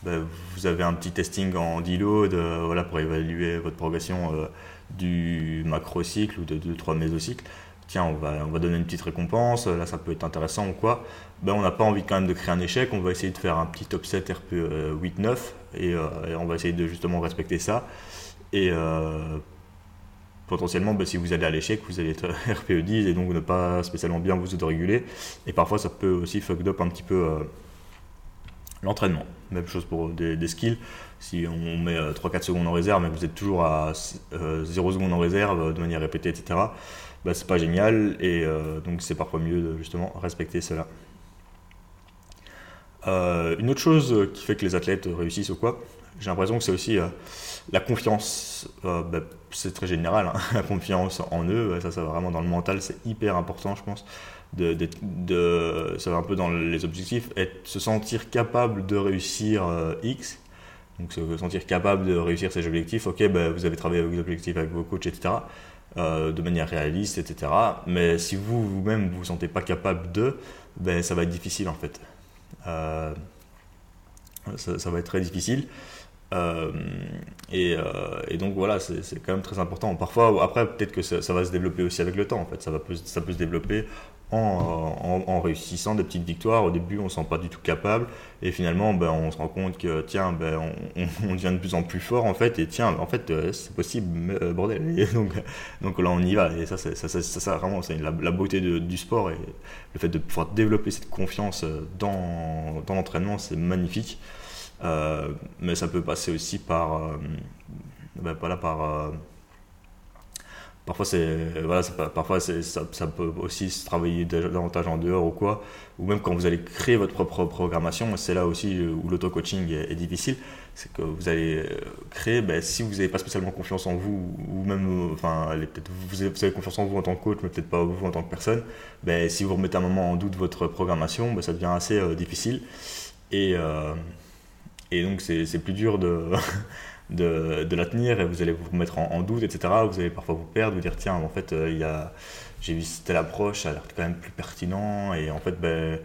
ben, vous avez un petit testing en deload voilà, pour évaluer votre progression du macro-cycle ou de 2-3 mésocycles tiens, on va, on va donner une petite récompense, là ça peut être intéressant ou quoi, ben, on n'a pas envie quand même de créer un échec, on va essayer de faire un petit top 7 RPE 8-9 et, on va essayer de justement respecter ça. Et euh, potentiellement, ben, si vous allez à l'échec, vous allez être (laughs) RPE 10 et donc ne pas spécialement bien vous autoréguler. Et parfois ça peut aussi fuck up un petit peu euh, l'entraînement. Même chose pour des, skills. Si on met 3-4 euh, secondes en réserve, mais vous êtes toujours à 0 secondes en réserve de manière répétée, etc bah, c'est pas génial et donc c'est parfois mieux de justement respecter cela. Une autre chose qui fait que les athlètes réussissent ou quoi, j'ai l'impression que c'est aussi la confiance. Bah, c'est très général, hein, (laughs) la confiance en eux, ça, ça va vraiment dans le mental, c'est hyper important, je pense. Ça va un peu dans les objectifs, être, se sentir capable de réussir X, donc se sentir capable de réussir ses objectifs. Ok, bah, vous avez travaillé avec vos objectifs, avec vos coachs, etc. Euh, de manière réaliste, etc. Mais si vous, vous-même, vous vous sentez pas capable de, ben, ça va être difficile en fait. Euh, ça, va être très difficile. Euh, et, donc voilà, c'est quand même très important. Parfois, après, peut-être que ça, va se développer aussi avec le temps. En fait, ça, peut se développer en, réussissant des petites victoires. Au début, on ne se sent pas du tout capable. Et finalement, ben, on se rend compte que, tiens, ben, on, (laughs) devient de plus en plus fort, en fait. Et tiens, en fait, euh, c'est possible, euh, bordel. (laughs) donc, là, on y va. Et ça, ça, ça, ça vraiment, c'est la, beauté du sport. Et le fait de pouvoir développer cette confiance dans l'entraînement, c'est magnifique. Euh, mais ça peut passer aussi par... Ben, là, par Parfois, c'est voilà, parfois ça, peut aussi se travailler davantage en dehors ou quoi. Ou même quand vous allez créer votre propre programmation, c'est là aussi où l'auto-coaching est, difficile. C'est que vous allez euh, créer, ben, si vous n'avez pas spécialement confiance en vous, ou même, enfin, vous, avez, vous avez confiance en vous en tant que coach, mais peut-être pas vous en tant que personne, ben, si vous remettez un moment en doute votre programmation, ben, ça devient assez euh, difficile. Et, euh, et donc, c'est plus dur (laughs) de. de, la tenir et vous allez vous mettre en, doute, etc. Vous allez parfois vous perdre, vous dire tiens, en fait, euh, il a, j'ai vu telle approche, ça a l'air quand même plus pertinent et en fait, ben,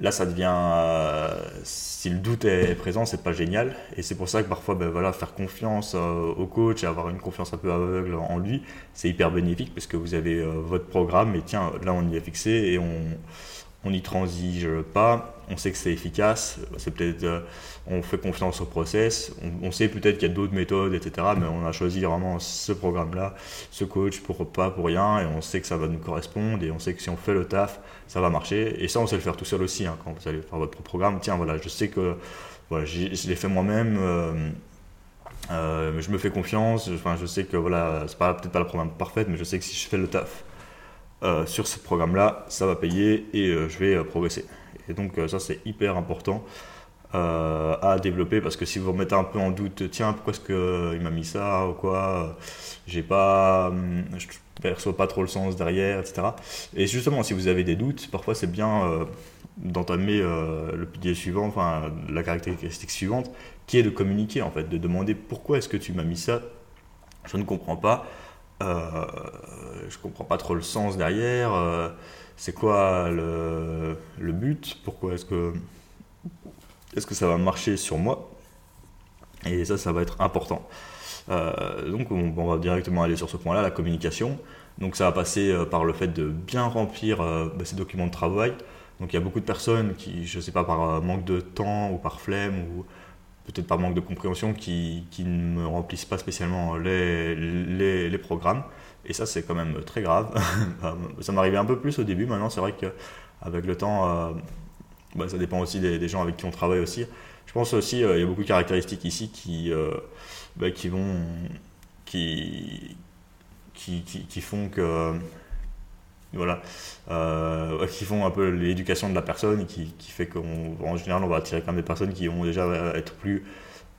là, ça devient, euh, si le doute est présent, c'est pas génial et c'est pour ça que parfois, ben, voilà, faire confiance euh, au coach et avoir une confiance un peu aveugle en lui, c'est hyper bénéfique parce que vous avez votre programme et tiens, là, on y est fixé et on on n'y transige pas, on sait que c'est efficace, c'est peut-être, euh, on fait confiance au process, on, sait peut-être qu'il y a d'autres méthodes, etc. Mais on a choisi vraiment ce programme-là, ce coach pour pas pour rien, et on sait que ça va nous correspondre, et on sait que si on fait le taf, ça va marcher. Et ça, on sait le faire tout seul aussi, hein, quand vous allez faire votre programme. Tiens, voilà, je sais que je l'ai fait moi-même. Euh, euh, je me fais confiance, je sais que voilà, c'est pas, peut-être pas le programme parfait, mais je sais que si je fais le taf, sur ce programme-là, ça va payer et je vais progresser. Et donc ça c'est hyper important à développer parce que si vous remettez un peu en doute, tiens pourquoi est-ce qu'il m'a mis ça ou quoi, j'ai pas, hum, perçois pas trop le sens derrière, etc. Et justement si vous avez des doutes, parfois c'est bien d'entamer le pilier suivant, enfin la caractéristique suivante, qui est de communiquer en fait, de demander pourquoi est-ce que tu m'as mis ça, je ne comprends pas. Euh, je comprends pas trop le sens derrière. Euh, c'est quoi le, but? Pourquoi est-ce que, est-ce que ça va marcher sur moi? Et ça, ça va être important. Euh, donc, on, va directement aller sur ce point-là, la communication. Donc, ça va passer par le fait de bien remplir bah, ces documents de travail. Donc, il y a beaucoup de personnes qui, je ne sais pas, par manque de temps ou par flemme ou peut-être par manque de compréhension, qui, qui, ne remplissent pas spécialement les, les programmes. Et ça, c'est quand même très grave. (laughs) Ça m'arrivait un peu plus au début. Maintenant, c'est vrai qu'avec le temps, euh, bah, ça dépend aussi des, gens avec qui on travaille aussi. Je pense aussi, euh, y a beaucoup de caractéristiques ici qui, euh, bah, qui vont. Qui, qui, qui, font que voilà, qui font un peu l'éducation de la personne, qui, qui fait qu'en général, on va attirer quand même des personnes qui vont déjà être plus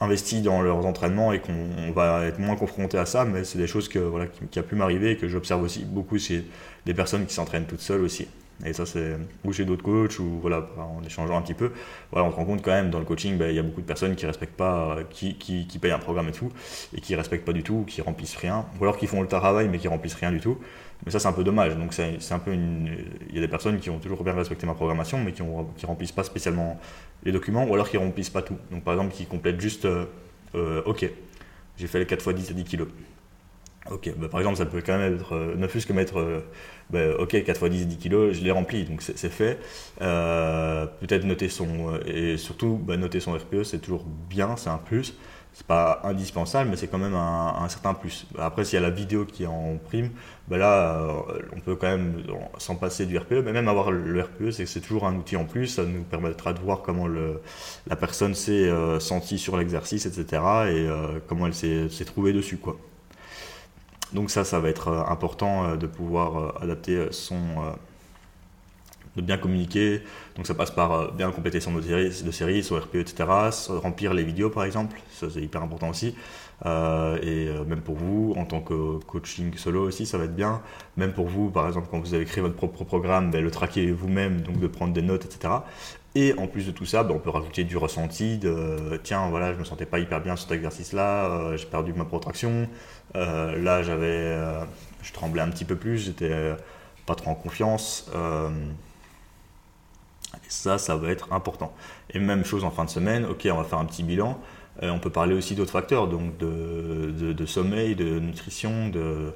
investis dans leurs entraînements et qu'on va être moins confronté à ça, mais c'est des choses que, voilà, qui, a pu m'arriver et que j'observe aussi beaucoup chez des personnes qui s'entraînent toutes seules aussi. Et ça, c'est ou chez d'autres coachs, ou voilà, en échangeant un petit peu, voilà, on se rend compte quand même dans le coaching, ben, il y a beaucoup de personnes qui respectent pas, qui, qui, payent un programme et tout, et qui respectent pas du tout, qui remplissent rien, ou alors qui font le travail mais qui remplissent rien du tout. Mais ça, c'est un peu dommage. Donc, c'est un peu une. Il y a des personnes qui ont toujours bien respecté ma programmation, mais qui, ont, remplissent pas spécialement les documents, ou alors qui remplissent pas tout. Donc, par exemple, qui complètent juste euh, euh, OK, j'ai fait les 4 x 10 à 10 kg. Ok, bah, par exemple, ça peut quand même être, euh, ne plus que mettre, euh, bah, ok, 4 x 10, 10 kg, je l'ai rempli, donc c'est fait. Euh, peut-être noter son, et surtout, bah, noter son RPE, c'est toujours bien, c'est un plus. C'est pas indispensable, mais c'est quand même un, certain plus. Après, s'il y a la vidéo qui est en prime, là, on peut quand même s'en passer du RPE, mais même avoir le RPE, c'est toujours un outil en plus, ça nous permettra de voir comment la personne s'est sentie sur l'exercice, etc., et comment elle s'est trouvée dessus, quoi. Donc ça, ça va être euh, important euh, de pouvoir euh, adapter son de bien communiquer. Donc ça passe par bien compléter son de série, de série son RPE, etc. Remplir les vidéos par exemple, ça c'est hyper important aussi. et même pour vous, en tant que coaching solo aussi, ça va être bien. Même pour vous, par exemple, quand vous avez créé votre propre programme, ben, le traquer vous-même, donc de prendre des notes, etc. Et en plus de tout ça, ben, on peut rajouter du ressenti, de tiens, voilà, je me sentais pas hyper bien sur cet exercice-là, j'ai perdu ma protraction, euh, là, j'avais, euh, je tremblais un petit peu plus, j'étais euh, pas trop en confiance. et ça, ça va être important. Et même chose en fin de semaine, ok, on va faire un petit bilan. on peut parler aussi d'autres facteurs, donc de, sommeil, de nutrition, de,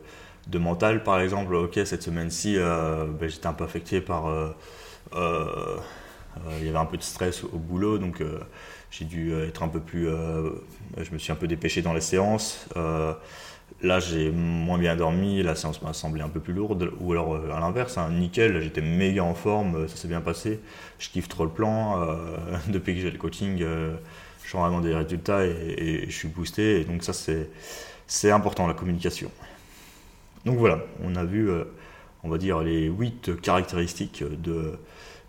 de mental par exemple. Ok, cette semaine-ci, ben, j'étais un peu affecté par. il y avait un peu de stress au boulot, donc j'ai dû être un peu plus. je me suis un peu dépêché dans les séances. Là, j'ai moins bien dormi, la séance m'a semblé un peu plus lourde. Ou alors, euh, à l'inverse, hein, nickel, j'étais méga en forme, euh, ça s'est bien passé. Je kiffe trop le plan. Euh, (laughs) depuis que j'ai le coaching, je sens vraiment des résultats et, je suis boosté. Donc, ça, c'est important, la communication. Donc voilà, on a vu, on va dire, les 8 caractéristiques de,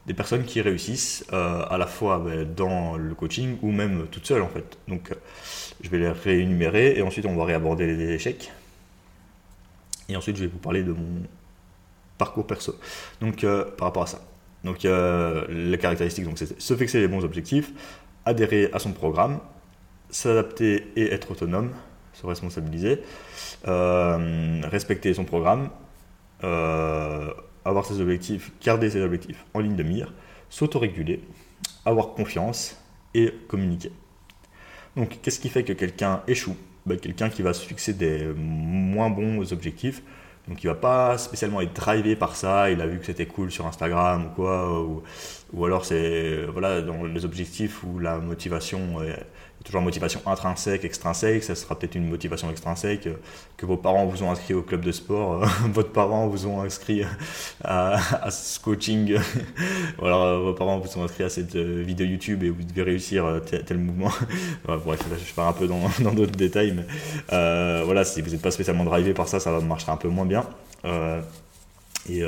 des personnes qui réussissent à la fois ben, dans le coaching ou même toutes seules en fait. Donc je vais les réénumérer et ensuite on va réaborder les échecs. Et ensuite je vais vous parler de mon parcours perso. Donc euh, par rapport à ça. Donc euh, les caractéristiques, c'est se fixer les bons objectifs, adhérer à son programme, s'adapter et être autonome, se responsabiliser, euh, respecter son programme, avoir ses objectifs, garder ses objectifs en ligne de mire, s'autoréguler, avoir confiance et communiquer. Donc, qu'est-ce qui fait que quelqu'un échoue ben, Quelqu'un qui va se fixer des moins bons objectifs. Donc, il va pas spécialement être drivé par ça. Il a vu que c'était cool sur Instagram ou quoi. Ou, ou alors, c'est voilà, dans les objectifs où la motivation est, toujours motivation intrinsèque, extrinsèque. Ça sera peut-être une motivation extrinsèque euh, que vos parents vous ont inscrit au club de sport, euh, (laughs) votre parent vous ont inscrit à, ce coaching, (laughs) euh, vos parents vous ont inscrit à cette vidéo YouTube et vous devez réussir tel, mouvement. (laughs) bref, je pars un peu dans d'autres détails, mais voilà, si vous n'êtes pas spécialement drivé par ça, ça marchera un peu moins bien. et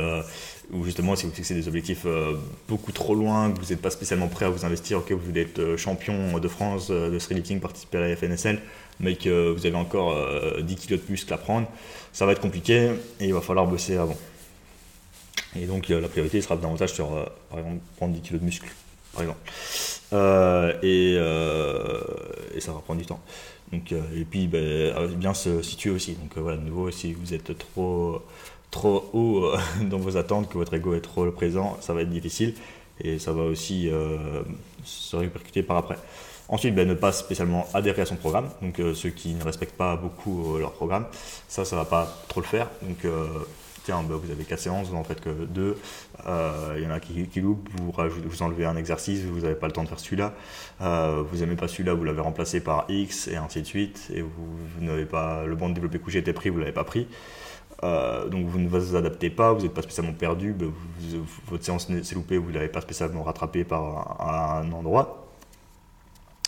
ou justement si vous fixez des objectifs euh, beaucoup trop loin, que vous n'êtes pas spécialement prêt à vous investir, que vous voulez être euh, champion de France euh, de street participer à la FNSL, mais que vous avez encore 10 kg de muscle à prendre, ça va être compliqué et il va falloir bosser avant. Et donc la priorité sera davantage sur, par exemple, prendre 10 kg de muscle, par exemple. et, et, ça va prendre du temps. Donc, et puis, ben, bien se situer aussi. Donc voilà, de nouveau, si vous êtes trop trop haut euh, (laughs) dans vos attentes, que votre ego est trop présent, ça va être difficile et ça va aussi euh, se répercuter par après. Ensuite, ben, ne pas spécialement adhérer à son programme. Donc, euh, ceux qui ne respectent pas beaucoup leur programme, ça, ça va pas trop le faire. Donc, tiens, ben, vous avez quatre séances, vous en faites que deux. Il y en a qui, qui loupent, vous, enlevez un exercice, vous n'avez pas le temps de faire celui-là. vous n'aimez pas celui-là, vous l'avez remplacé par X et ainsi de suite. Et vous, n'avez pas le bon de développer couché était pris, vous l'avez pas pris. Euh, donc vous ne vous adaptez pas, vous n'êtes pas spécialement perdu, ben, votre séance s'est loupée, vous ne l'avez pas spécialement rattrapé par un, endroit.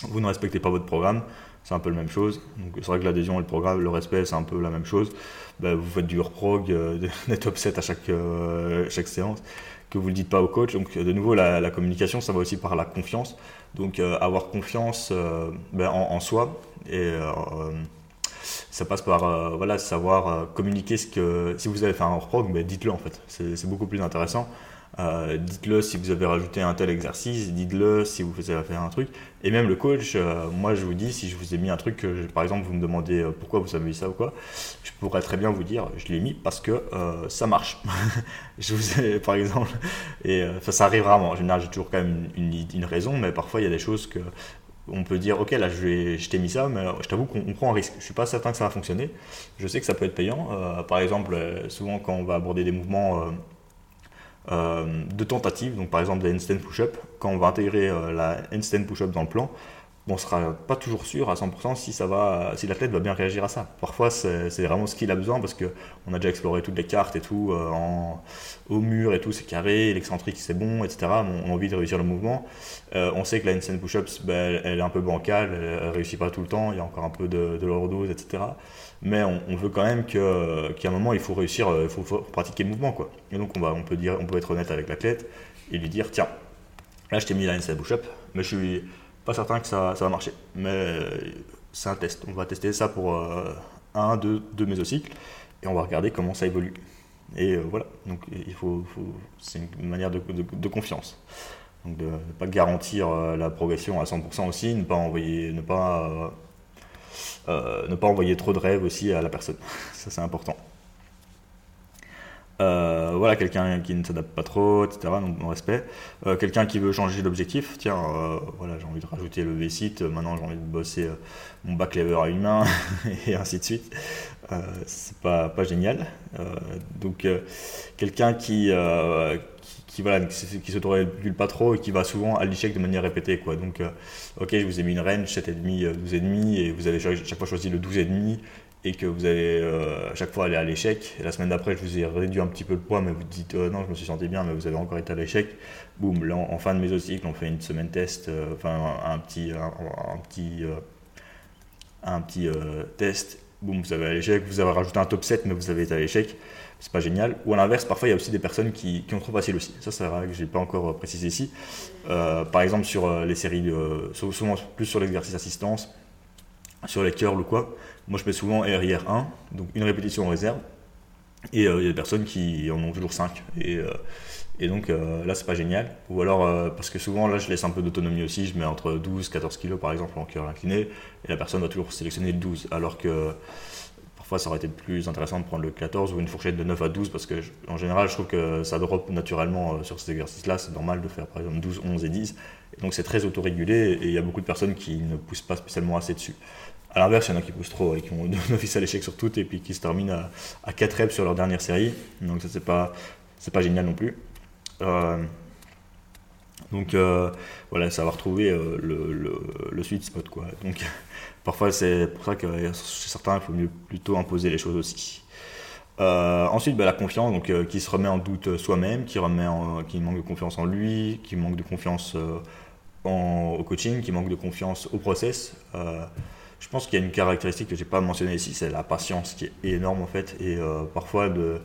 Vous ne respectez pas votre programme, c'est un peu la même chose. C'est vrai que l'adhésion et le programme, le respect, c'est un peu la même chose. Ben, vous faites du reprog, euh, des top 7 à chaque, euh, chaque séance, que vous ne le dites pas au coach. Donc de nouveau, la, communication, ça va aussi par la confiance. Donc avoir confiance ben, en, en, soi et ça passe par euh, voilà, savoir euh, communiquer ce que. Si vous avez fait un reprog, ben, dites-le en fait. C'est beaucoup plus intéressant. Euh, dites-le si vous avez rajouté un tel exercice, dites-le si vous faisiez faire un truc. Et même le coach, moi je vous dis, si je vous ai mis un truc, par exemple vous me demandez pourquoi vous avez mis ça ou quoi, je pourrais très bien vous dire, je l'ai mis parce que ça marche. (laughs) je vous ai, par exemple, et ça arrive rarement. En général, j'ai toujours quand même une, raison, mais parfois il y a des choses que on peut dire ok là je, je t'ai mis ça mais je t'avoue qu'on prend un risque. Je suis pas certain que ça va fonctionner. Je sais que ça peut être payant. Par exemple souvent quand on va aborder des mouvements euh, de tentatives, donc par exemple des handstand push-up, quand on va intégrer euh, la handstand push-up dans le plan, on ne sera pas toujours sûr à 100% si, ça va, si l'athlète va bien réagir à ça. Parfois, c'est vraiment ce qu'il a besoin parce qu'on a déjà exploré toutes les cartes et tout, euh, en, au mur et tout, c'est carré, l'excentrique c'est bon, etc. On a envie de réussir le mouvement. on sait que la handstand push-ups, ben, elle, est un peu bancale, elle réussit pas tout le temps, il y a encore un peu de, de lordose, etc mais on, veut quand même qu'à un moment il faut réussir, euh, il faut, pratiquer le mouvement quoi. Et donc on, va, on, peut dire, on peut être honnête avec l'athlète et lui dire tiens, là je t'ai mis la inside push-up, mais je suis pas certain que ça, va marcher. Mais euh, c'est un test, on va tester ça pour euh, un, deux, deux mésocycles et on va regarder comment ça évolue. Et voilà, donc il faut, c'est une manière de, confiance. Donc de ne pas garantir la progression à 100% aussi, ne pas envoyer, ne pas euh, ne pas envoyer trop de rêves aussi à la personne. (laughs) Ça, c'est important. Euh, voilà, quelqu'un qui ne s'adapte pas trop, etc. Donc, mon respect. Euh, quelqu'un qui veut changer d'objectif. Tiens, voilà, j'ai envie de rajouter le V-Sit. Maintenant, j'ai envie de bosser mon back lever à une main (laughs) et ainsi de suite. c'est pas, pas génial. donc, quelqu'un qui, qui, voilà, qui, se pas trop et qui va souvent à l'échec de manière répétée. Quoi. Donc, euh, ok, je vous ai mis une range 7,5, 12,5 et vous avez chaque, fois choisi le 12,5 et que vous allez euh, à chaque fois aller à l'échec. La semaine d'après, je vous ai réduit un petit peu le poids, mais vous dites oh, non, je me suis senti bien, mais vous avez encore été à l'échec. Boum, là, en, fin de mésocycle, on fait une semaine test, euh, enfin un, petit, un, petit, un petit test. Boum, vous avez à l'échec, vous avez rajouté un top 7, mais vous avez été à l'échec c'est pas génial. Ou à l'inverse, parfois il y a aussi des personnes qui, ont trop facile aussi. Ça, c'est vrai que j'ai pas encore précisé ici. Euh, par exemple, sur euh, les séries, souvent plus sur l'exercice assistance, sur les curls ou quoi. Moi, je mets souvent RIR 1, donc une répétition en réserve. Et euh, il y a des personnes qui en ont toujours 5. Et, et donc là, c'est pas génial. Ou alors, parce que souvent, là, je laisse un peu d'autonomie aussi. Je mets entre 12 14 kg par exemple en curl incliné. Et la personne va toujours sélectionner le 12. Alors que Parfois, ça aurait été plus intéressant de prendre le 14 ou une fourchette de 9 à 12 parce que, en général, je trouve que ça drop naturellement euh, sur ces exercices-là. C'est normal de faire par exemple 12, 11 et 10. Donc, c'est très autorégulé et il y a beaucoup de personnes qui ne poussent pas spécialement assez dessus. À l'inverse, il y en a qui poussent trop et qui ont (laughs) un office à l'échec sur toutes et puis qui se terminent à, 4 reps sur leur dernière série. Donc, ça, c'est pas, pas génial non plus. Euh, donc euh, voilà, ça va retrouver le, le, le, sweet spot quoi. Donc (laughs) Parfois, c'est pour ça que chez certains, il faut mieux plutôt imposer les choses aussi. Euh, ensuite, bah, la confiance, donc euh, qui se remet en doute soi-même, qui qui manque de confiance en lui, qui manque de confiance euh, au coaching, qui manque de confiance au process. je pense qu'il y a une caractéristique que j'ai pas mentionnée ici, c'est la patience qui est énorme en fait, et parfois de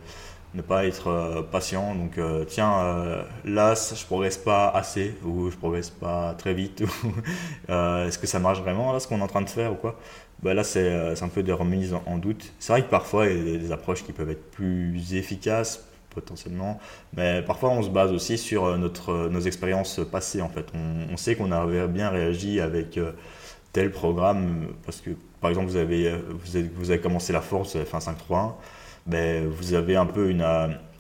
ne pas être euh, patient. Donc, euh, tiens, euh, là, je progresse pas assez ou je progresse pas très vite. (laughs) Est-ce que ça marche vraiment là, ce qu'on est en train de faire ou quoi? Bah, Là, c'est un peu des remises en, doute. C'est vrai que parfois, il y a des approches qui peuvent être plus efficaces potentiellement, mais parfois on se base aussi sur notre, nos expériences passées en fait. On, sait qu'on avait bien réagi avec tel programme parce que par exemple vous avez, vous avez, commencé la force, vous avez fait un 5-3-1 ben, vous avez un peu une,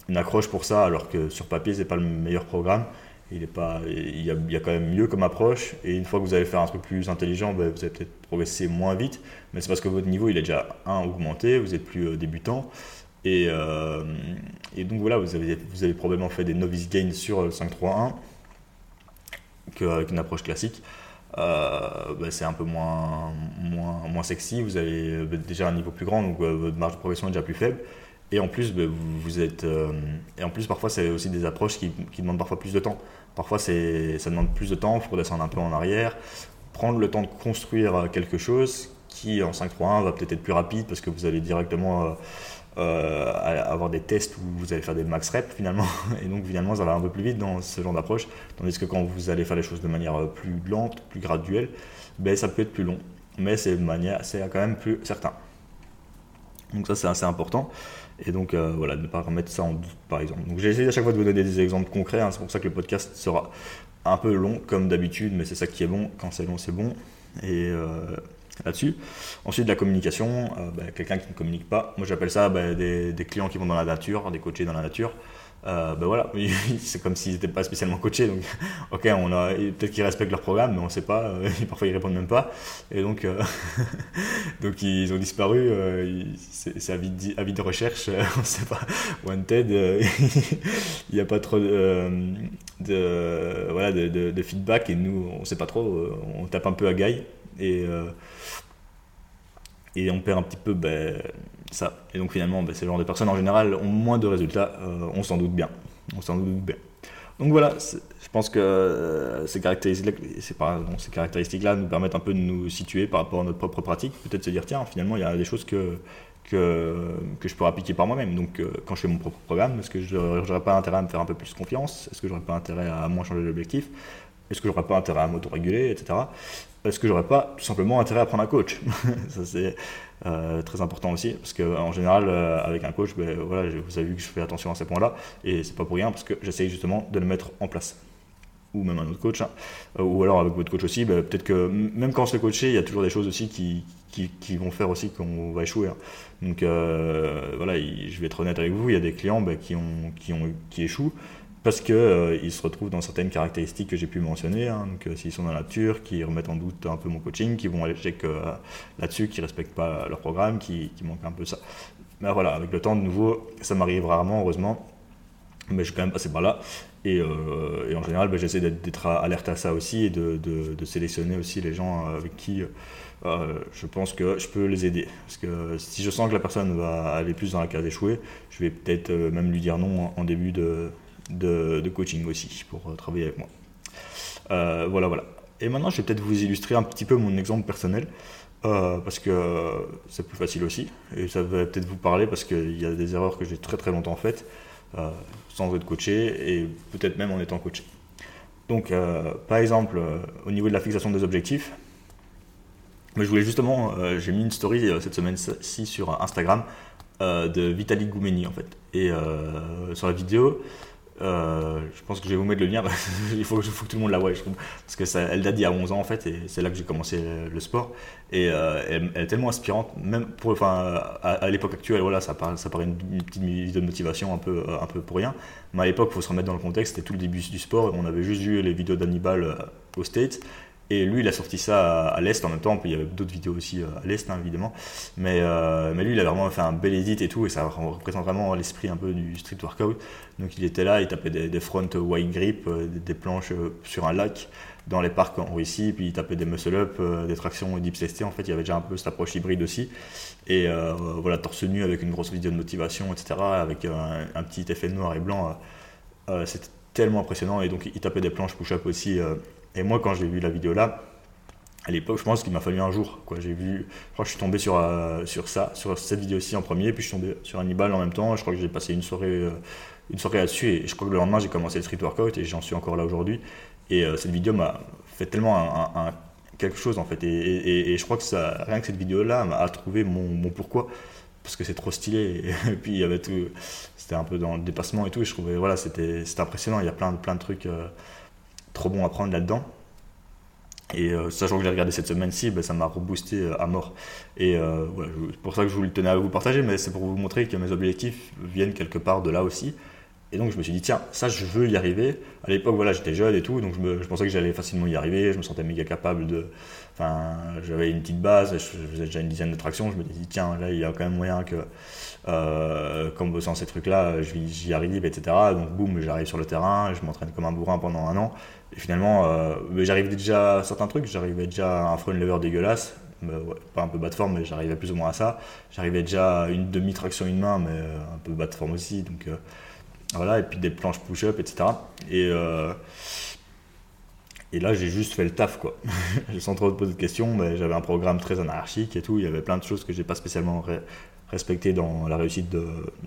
une, accroche pour ça, alors que sur papier, c'est pas le meilleur programme. Il, est pas, il, y a, quand même mieux comme approche. Et une fois que vous allez faire un truc plus intelligent, ben, vous allez peut-être progresser moins vite. Mais c'est parce que votre niveau, il est déjà, un, augmenté, vous êtes plus euh, débutant. Et, euh, et, donc voilà, vous avez, vous avez probablement fait des novice gains sur le 5-3-1 qu'avec une approche classique. Euh, ben, c'est un peu moins, moins, moins sexy, vous avez euh, déjà un niveau plus grand, donc euh, votre marge de progression est déjà plus faible. Et en plus, ben, vous êtes, et en plus parfois c'est aussi des approches qui, qui, demandent parfois plus de temps. Parfois ça demande plus de temps, il faut redescendre un peu en arrière, prendre le temps de construire quelque chose qui en 5.3.1 va peut-être être plus rapide parce que vous allez directement euh, avoir des tests où vous allez faire des max reps finalement, (laughs) et donc finalement ça va un peu plus vite dans ce genre d'approche, tandis que quand vous allez faire les choses de manière euh, plus lente, plus graduelle, ben, ça peut être plus long, mais c'est quand même plus certain. Donc ça c'est assez important. Et donc voilà, ne pas remettre ça en doute par exemple. Donc j'ai essayé à chaque fois de vous donner des exemples concrets, hein. c'est pour ça que le podcast sera un peu long comme d'habitude, mais c'est ça qui est bon, quand c'est long c'est bon. Et là-dessus. Ensuite, la communication, euh, bah, quelqu'un qui ne communique pas. Moi, j'appelle ça bah, des, clients qui vont dans la nature, des coachés dans la nature. Euh, ben voilà, (laughs) c'est comme s'ils n'étaient pas spécialement coachés. Donc, (laughs) ok, on a peut-être qu'ils respectent leur programme, mais on ne sait pas. Euh, (laughs) parfois, ils répondent même pas. Et donc, donc ils ont disparu. c'est avis, de recherche. on ne sait pas. Wanted, il n'y a pas trop de, voilà, de, feedback et nous, on ne sait pas trop. On tape un peu à gaille et et on perd un petit peu ben, ça. Et donc finalement, ben, genres de personnes en général ont moins de résultats, euh, on s'en doute bien. On s'en doute bien. Donc voilà, je pense que euh, ces caractéristiques-là nous permettent un peu de nous situer par rapport à notre propre pratique. Peut-être se dire, tiens, finalement, il y a des choses que, que, je pourrais appliquer par moi-même. Donc euh, quand je fais mon propre programme, est-ce que je n'aurais pas intérêt à me faire un peu plus confiance? Est-ce que j'aurais pas intérêt à moins changer d'objectif? Est-ce que j'aurais pas intérêt à m'autoréguler, etc est-ce que j'aurais pas tout simplement intérêt à prendre un coach (laughs) Ça c'est euh, très important aussi parce qu'en général euh, avec un coach, ben, vous avez vu que je fais attention à ces points-là et c'est pas pour rien parce que j'essaye justement de le mettre en place ou même un autre coach, hein. euh, ou alors avec votre coach aussi, ben, peut-être que même quand on se fait coacher, il y a toujours des choses aussi qui, vont faire aussi qu'on va échouer. Hein. Donc voilà, je vais être honnête avec vous, il y a des clients ben, qui échouent parce qu'ils euh, se retrouvent dans certaines caractéristiques que j'ai pu mentionner. Hein. donc, euh, s'ils sont dans la nature, qui remettent en doute un peu mon coaching, qui vont aller check euh, là-dessus, qui ne respectent pas leur programme, qui, manquent un peu ça. Mais voilà, avec le temps, de nouveau, ça m'arrive rarement, heureusement. Mais je suis quand même passé par là. Et, en général, ben, j'essaie d'être alerte à ça aussi et de, sélectionner aussi les gens avec qui je pense que je peux les aider. Parce que si je sens que la personne va aller plus dans la case d'échouer, je vais peut-être même lui dire non en début de, de, coaching aussi pour euh, travailler avec moi. Euh, voilà, voilà. Et maintenant, je vais peut-être vous illustrer un petit peu mon exemple personnel. Euh, parce que c'est plus facile aussi. Et ça va peut-être vous parler parce qu'il y a des erreurs que j'ai très très longtemps faites sans être coaché et peut-être même en étant coaché. Donc, par exemple, au niveau de la fixation des objectifs, je voulais justement, j'ai mis une story cette semaine-ci sur Instagram de Vitaly Goumeni en fait. Et sur la vidéo, euh, je pense que je vais vous mettre le lien. (laughs) il faut, que tout le monde la voie, je trouve. Parce que ça, elle date d'il y a 11 ans, en fait, et c'est là que j'ai commencé le sport. Et euh, elle, est tellement inspirante, même à, l'époque actuelle, voilà, ça, paraît, une, petite vidéo de motivation un peu, un peu pour rien. Mais à l'époque, il faut se remettre dans le contexte, c'était tout le début du sport. On avait juste vu les vidéos d'Hannibal euh, au States. Et lui, il a sorti ça à, l'Est en même temps. il y avait d'autres vidéos aussi euh, à l'Est, hein, évidemment. Mais, euh, mais lui, il a vraiment fait un bel edit et tout. Et ça représente vraiment l'esprit un peu du street workout. Donc il était là, il tapait des, front wide grip, euh, des, planches sur un lac dans les parcs en Russie. Puis il tapait des muscle-up, des tractions dips ST. En fait, il y avait déjà un peu cette approche hybride aussi. Et voilà, torse nu avec une grosse vidéo de motivation, etc. Avec un, petit effet noir et blanc. C'était tellement impressionnant. Et donc il tapait des planches push-up aussi et moi, quand j'ai vu la vidéo là, à l'époque, je pense qu'il m'a fallu un jour. J'ai vu, je crois que je suis tombé sur, euh, sur ça, sur cette vidéo-ci en premier, puis je suis tombé sur Hannibal en même temps. Je crois que j'ai passé une soirée, euh, une soirée là-dessus, et je crois que le lendemain, j'ai commencé le street workout, et j'en suis encore là aujourd'hui. Et euh, cette vidéo m'a fait tellement quelque chose, en fait. Et, je crois que rien que cette vidéo-là m'a trouvé mon, mon, pourquoi. Parce que c'est trop stylé. (laughs) Et, puis, il y avait tout. C'était un peu dans le dépassement et tout. Et je trouvais, voilà, c'était impressionnant. Il y a plein, plein de trucs trop bon à prendre là-dedans. Et euh, sachant que j'ai regardé cette semaine-ci, ben, ça m'a reboosté euh, à mort. Et euh, c'est pour ça que je voulais tenir à vous partager, mais c'est pour vous montrer que mes objectifs viennent quelque part de là aussi. Et donc je me suis dit, tiens, ça je veux y arriver. À l'époque, voilà, j'étais jeune et tout, donc je, pensais que j'allais facilement y arriver. Je me sentais méga capable de. Enfin, j'avais une petite base, je faisais déjà une dizaine de tractions. Je me dit, tiens, là, il y a quand même moyen que, euh, comme bossant ces trucs-là, j'y arrive, etc. Donc, boum, j'arrive sur le terrain, je m'entraîne comme un bourrin pendant un an. Et finalement, euh, j'arrivais déjà à certains trucs. J'arrivais déjà à un front lever dégueulasse. pas un peu bas de forme, mais j'arrivais plus ou moins à ça. J'arrivais déjà à une demi-traction une main, mais euh, un peu bas de forme aussi. Donc, euh, voilà, et puis des planches push-up, etc. Et, et là, j'ai juste fait le taf, quoi. (laughs) Sans trop de poser de questions, mais j'avais un programme très anarchique et tout. Il y avait plein de choses que j'ai pas spécialement respectées dans la réussite de,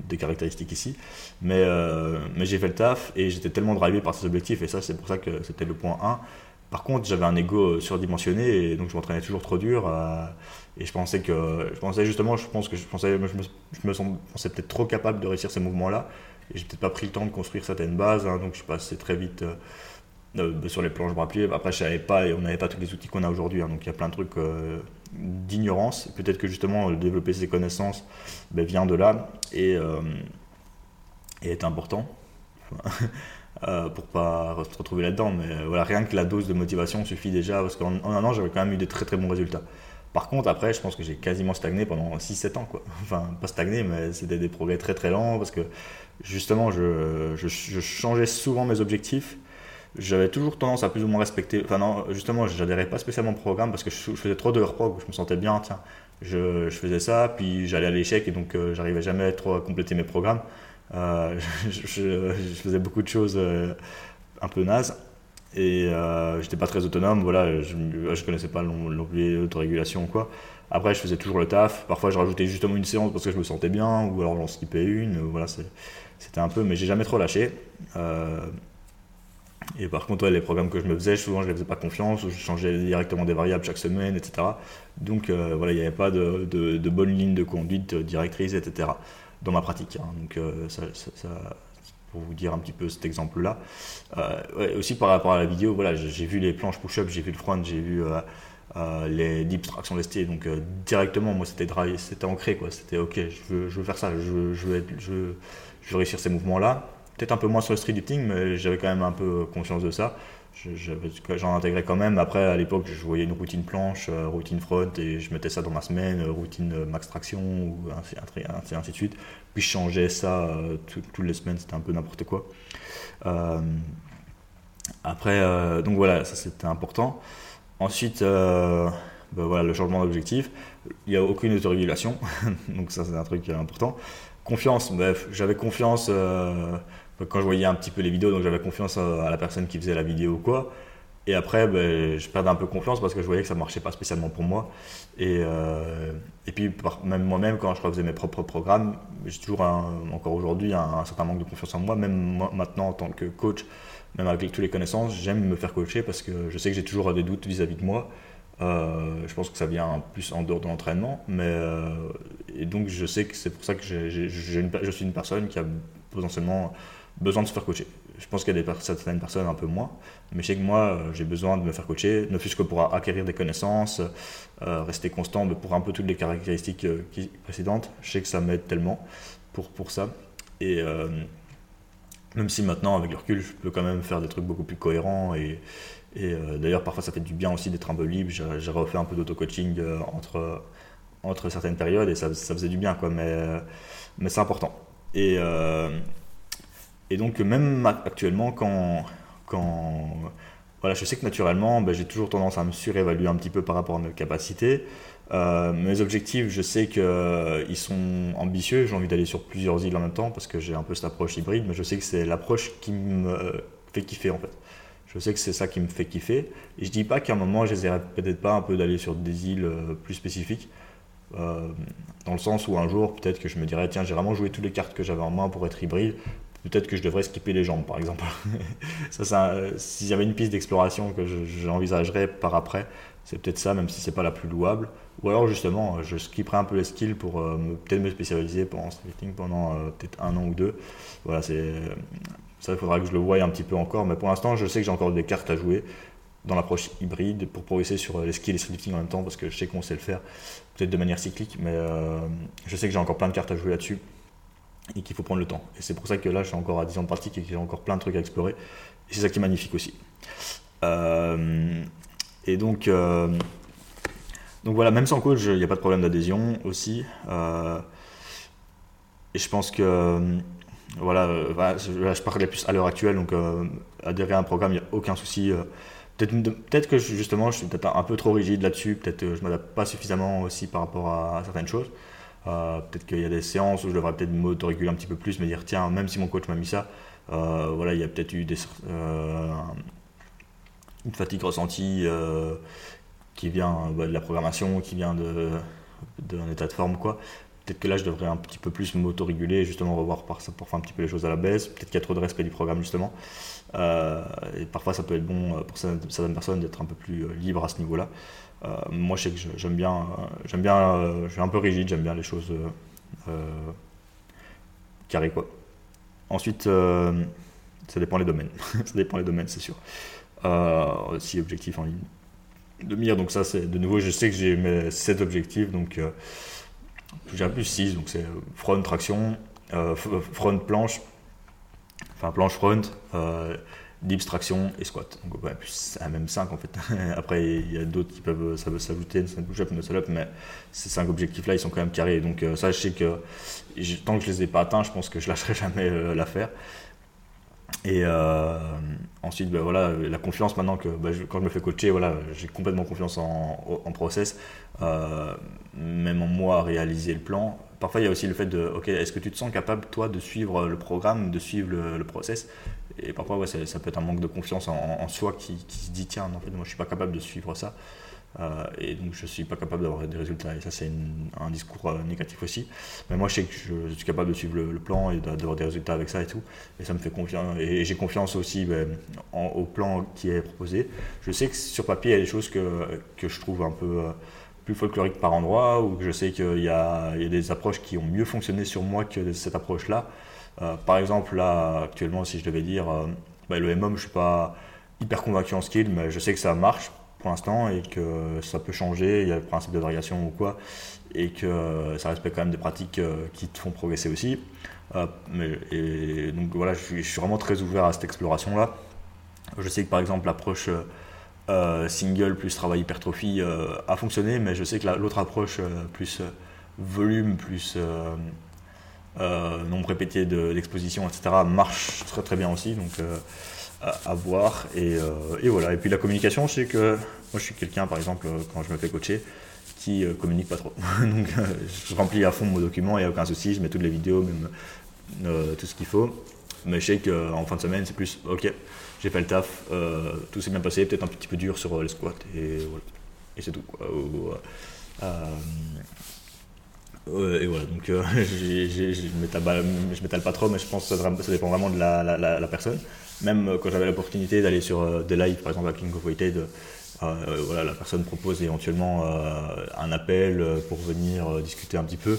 des caractéristiques ici. Mais, euh, mais j'ai fait le taf et j'étais tellement drivé par ces objectifs, et ça, c'est pour ça que c'était le point 1 par contre, j'avais un ego surdimensionné et donc je m'entraînais toujours trop dur. et je pensais que, je pensais justement, je pense que je pensais, je me, pensais peut-être trop capable de réussir ces mouvements-là. Et j'ai peut-être pas pris le temps de construire certaines bases, hein, donc je suis passé très vite euh, euh, sur les planches bras pliés. Après, je savais pas et on n'avait pas tous les outils qu'on a aujourd'hui, hein, donc il y a plein de trucs euh, d'ignorance. Peut-être que justement développer ces connaissances ben, vient de là et, et est important. (laughs) Euh, pour pas se retrouver là-dedans. Mais euh, voilà, rien que la dose de motivation suffit déjà, parce qu'en un an, j'avais quand même eu des très très bons résultats. Par contre, après, je pense que j'ai quasiment stagné pendant 6-7 ans. Quoi. (laughs) Enfin, pas stagné, mais c'était des progrès très très lents, parce que justement, je, changeais souvent mes objectifs. J'avais toujours tendance à plus ou moins respecter. Enfin, non, justement, j'adhérais pas spécialement au programme parce que je, faisais trop de prog. Je me sentais bien, tiens, je, faisais ça, puis j'allais à l'échec et donc euh, j'arrivais jamais trop à compléter mes programmes. Euh, (laughs) je, faisais beaucoup de choses euh, un peu nazes et j'étais pas très autonome. Voilà, je, je connaissais pas l'autorégulation ou quoi. Après, je faisais toujours le taf. Parfois, je rajoutais justement une séance parce que je me sentais bien, ou alors j'en skippais une. Voilà, c'était un peu, mais j'ai jamais trop lâché. Et par contre, les programmes que je me faisais, souvent je les faisais pas confiance, je changeais directement des variables chaque semaine, etc. Donc voilà, il n'y avait pas de, bonne ligne de conduite directrice, etc dans ma pratique. Hein. Donc, euh, ça, pour vous dire un petit peu cet exemple-là. Euh, aussi par rapport à la vidéo, voilà, j'ai vu les planches push-up, j'ai vu le front, j'ai vu euh, les deep traction lestées. Donc directement, moi, c'était ancré, quoi. C'était ok, je veux, faire ça, je je, je veux réussir ces mouvements-là. Peut-être un peu moins sur le street lifting, mais j'avais quand même un peu conscience de ça j'en intégrais quand même. Après, à l'époque, je voyais une routine planche, euh, routine front, et je mettais ça dans ma semaine, euh, routine euh, max traction, ou ainsi, de suite. Puis je changeais ça toutes les semaines, c'était un peu n'importe quoi. après, donc voilà, ça c'était important. Ensuite, ben voilà, le changement d'objectif. Il n'y a aucune autorégulation, (laughs) donc ça c'est un truc important. Confiance, bref, j'avais confiance quand je voyais un petit peu les vidéos, donc j'avais confiance à, la personne qui faisait la vidéo ou quoi. Et après, ben, je perdais un peu confiance parce que je voyais que ça ne marchait pas spécialement pour moi. Et, euh, puis, même moi-même, quand je refaisais mes propres programmes, j'ai toujours, encore aujourd'hui, un, certain manque de confiance en moi. Même maintenant, en tant que coach, même avec toutes les connaissances, j'aime me faire coacher parce que je sais que j'ai toujours des doutes vis-à-vis de moi. Euh, je pense que ça vient plus en dehors de l'entraînement. Euh, et donc, je sais que c'est pour ça que je suis une personne qui a potentiellement besoin de se faire coacher. Je pense qu'il y a certaines personnes un peu moins, mais je sais que moi, euh, j'ai besoin de me faire coacher, ne fût-ce que pour acquérir des connaissances, euh, rester constant mais pour un peu toutes les caractéristiques euh, précédentes. Je sais que ça m'aide tellement pour, pour ça. Et même si maintenant, avec le recul, je peux quand même faire des trucs beaucoup plus cohérents. Et, et d'ailleurs, parfois, ça fait du bien aussi d'être un peu libre. J'ai refait un peu d'auto-coaching entre, entre certaines périodes et ça, ça faisait du bien, quoi. Mais, mais c'est important. Et et donc, même actuellement, quand, quand voilà, je sais que naturellement, ben, j'ai toujours tendance à me surévaluer un petit peu par rapport à mes capacités. Euh, mes objectifs, je sais qu'ils euh, sont ambitieux. J'ai envie d'aller sur plusieurs îles en même temps parce que j'ai un peu cette approche hybride, mais je sais que c'est l'approche qui me fait kiffer en fait. Je sais que c'est ça qui me fait kiffer. Et je dis pas qu'à un moment, j'essaierai peut-être pas un peu d'aller sur des îles euh, plus spécifiques. dans le sens où un jour, peut-être que je me dirais, tiens, j'ai vraiment joué toutes les cartes que j'avais en main pour être hybride peut-être que je devrais skipper les jambes, par exemple. (laughs) ça, ça S'il y avait une piste d'exploration que j'envisagerais par après, c'est peut-être ça, même si c'est pas la plus louable. Ou alors, justement, je skipperais un peu les skills pour euh, peut-être me spécialiser pendant streeting pendant euh, peut-être un an ou deux. Voilà, c'est ça, il faudra que je le voie un petit peu encore. Mais pour l'instant, je sais que j'ai encore des cartes à jouer dans l'approche hybride pour progresser sur les skills et streeting en même temps parce que je sais qu'on sait le faire, peut-être de manière cyclique, mais euh, je sais que j'ai encore plein de cartes à jouer là-dessus et qu'il faut prendre le temps. Et c'est pour ça que là, je suis encore à 10 ans de pratique et que j'ai encore plein de trucs à explorer. Et c'est ça qui est magnifique aussi. Euh, et donc, euh, donc voilà, même sans coach, il n'y a pas de problème d'adhésion aussi. Euh, et je pense que, voilà, je, parlais plus à l'heure actuelle, donc adhérer à un programme, il n'y a aucun souci. Peut-être que justement, je suis peut-être un peu trop rigide là-dessus, peut-être que je ne m'adapte pas suffisamment aussi par rapport à certaines choses. Euh, peut-être qu'il y a des séances où je devrais peut-être m'autoréguler un petit peu plus, me dire tiens, même si mon coach m'a mis ça, euh, voilà, il y a peut-être eu des, euh, une fatigue ressentie qui vient bah, de la programmation, qui vient d'un état de forme, quoi. peut-être que là, je devrais un petit peu plus m'autoréguler justement revoir par, pour faire un petit peu les choses à la baisse. Peut-être qu'il y a trop de respect du programme, justement. et parfois, ça peut être bon pour certaines personnes d'être un peu plus libre à ce niveau-là. Moi, je sais que j'aime bien, j'aime bien, je suis un peu rigide, j'aime bien les choses carrées, quoi. Ensuite, ça dépend les domaines. (laughs) ça dépend les domaines, c'est sûr. si objectif en ligne de mire. Donc ça, c'est de nouveau, je sais que j'ai mes 7 objectifs, donc euh, j'ai plus 6, donc c'est front, traction, euh, front, planche, enfin planche front, euh, dips, traction et squat. Donc ouais, plus même 5 en fait. (laughs) Après, il y a d'autres qui peuvent s'ajouter, une push-up, une up mais ces 5 objectifs-là, ils sont quand même carrés. Donc ça, je sais que tant que je les ai pas atteints, je pense que je (laughs) lâcherai jamais l'affaire. Et euh, ensuite, ben voilà, la confiance maintenant que ben quand je me fais coacher, voilà, j'ai complètement confiance en, en process, euh, même en moi à réaliser le plan. Parfois, il y a aussi le fait de, ok, est-ce que tu te sens capable, toi, de suivre le programme, de suivre le, process? Et parfois, ça, peut être un manque de confiance en, soi qui, se dit, tiens, en fait, moi, je suis pas capable de suivre ça. Euh, et donc je suis pas capable d'avoir des résultats. Et ça, c'est un discours euh, négatif aussi. Mais moi, je sais que je, suis capable de suivre le, plan et d'avoir des résultats avec ça et tout. Et ça me fait confiance. Et, j'ai confiance aussi ben, au plan qui est proposé. Je sais que sur papier, il y a des choses que, que je trouve un peu euh, plus folkloriques par endroit, ou que je sais qu'il y, a, des approches qui ont mieux fonctionné sur moi que cette approche-là. Par exemple, là, actuellement, si je devais dire, ben, le MM, je ne suis pas hyper convaincu en skill, mais je sais que ça marche pour l'instant et que ça peut changer, il y a le principe de variation ou quoi, et que ça respecte quand même des pratiques euh, qui te font progresser aussi. Euh, mais, donc voilà, je suis, vraiment très ouvert à cette exploration-là. Je sais que par exemple l'approche euh, single plus travail hypertrophie a fonctionné, mais je sais que l'autre approche plus volume, plus nombre répété d'exposition, etc. marche très très bien aussi. Donc à, voir. Euh, et, voilà. Et puis la communication, je sais que moi je suis quelqu'un, par exemple, quand je me fais coacher, qui euh, communique pas trop. (laughs) Donc je remplis à fond mon document, il n'y a aucun souci, je mets toutes les vidéos, même euh, tout ce qu'il faut. Mais je sais qu'en fin de semaine, c'est plus ok, j'ai fait le taf, tout s'est bien passé, peut-être un petit peu dur sur les squats, et voilà. Et c'est tout. Quoi. Et voilà, donc (laughs) je m'étale pas trop, mais je pense que ça, dépend vraiment de la, la personne. Même euh, quand j'avais l'opportunité d'aller sur euh, des lives, par exemple à King of Weighted, euh, voilà, la personne propose éventuellement un appel pour venir discuter un petit peu.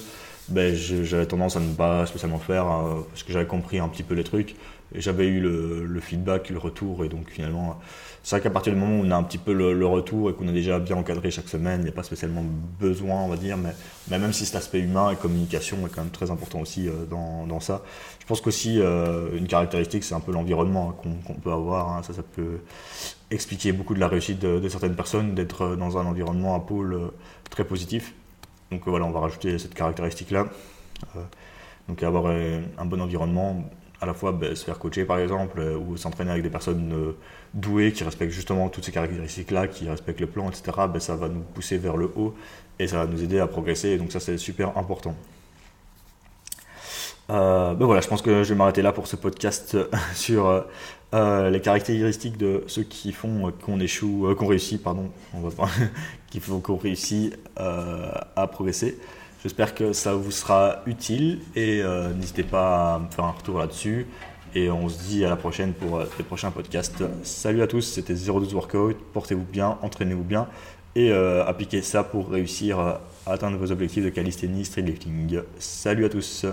Ben, j'avais tendance à ne pas spécialement faire parce que j'avais compris un petit peu les trucs j'avais eu le, feedback, le retour et donc finalement c'est vrai qu'à partir du moment où on a un petit peu le, retour et qu'on est déjà bien encadré chaque semaine, il n'y a pas spécialement besoin, on va dire, mais, mais même si cet aspect humain et communication est quand même très important aussi dans, dans ça, je pense qu'aussi, euh, une caractéristique, c'est un peu l'environnement hein, qu'on peut avoir. Hein. Ça, ça peut expliquer beaucoup de la réussite de, certaines personnes, d'être dans un environnement, un pôle euh, très positif. Donc euh, voilà, on va rajouter cette caractéristique-là. donc avoir un bon environnement, à la fois ben, se faire coacher par exemple, ou s'entraîner avec des personnes douées qui respectent justement toutes ces caractéristiques-là, qui respectent le plan, etc., ben, ça va nous pousser vers le haut et ça va nous aider à progresser. donc ça, c'est super important. Euh, ben voilà, je pense que je vais m'arrêter là pour ce podcast (laughs) euh, sur euh, euh, les caractéristiques de ceux qui font qu'on échoue, qu'on réussit, pardon, on (laughs) font qu'on réussit à progresser. J'espère que ça vous sera utile et n'hésitez pas à me faire un retour là-dessus. Et on se dit à la prochaine pour les prochains podcasts. Salut à tous, c'était 02 Workout. Portez-vous bien, entraînez-vous bien et appliquez ça pour réussir à atteindre vos objectifs de calisthénie, street lifting. Salut à tous.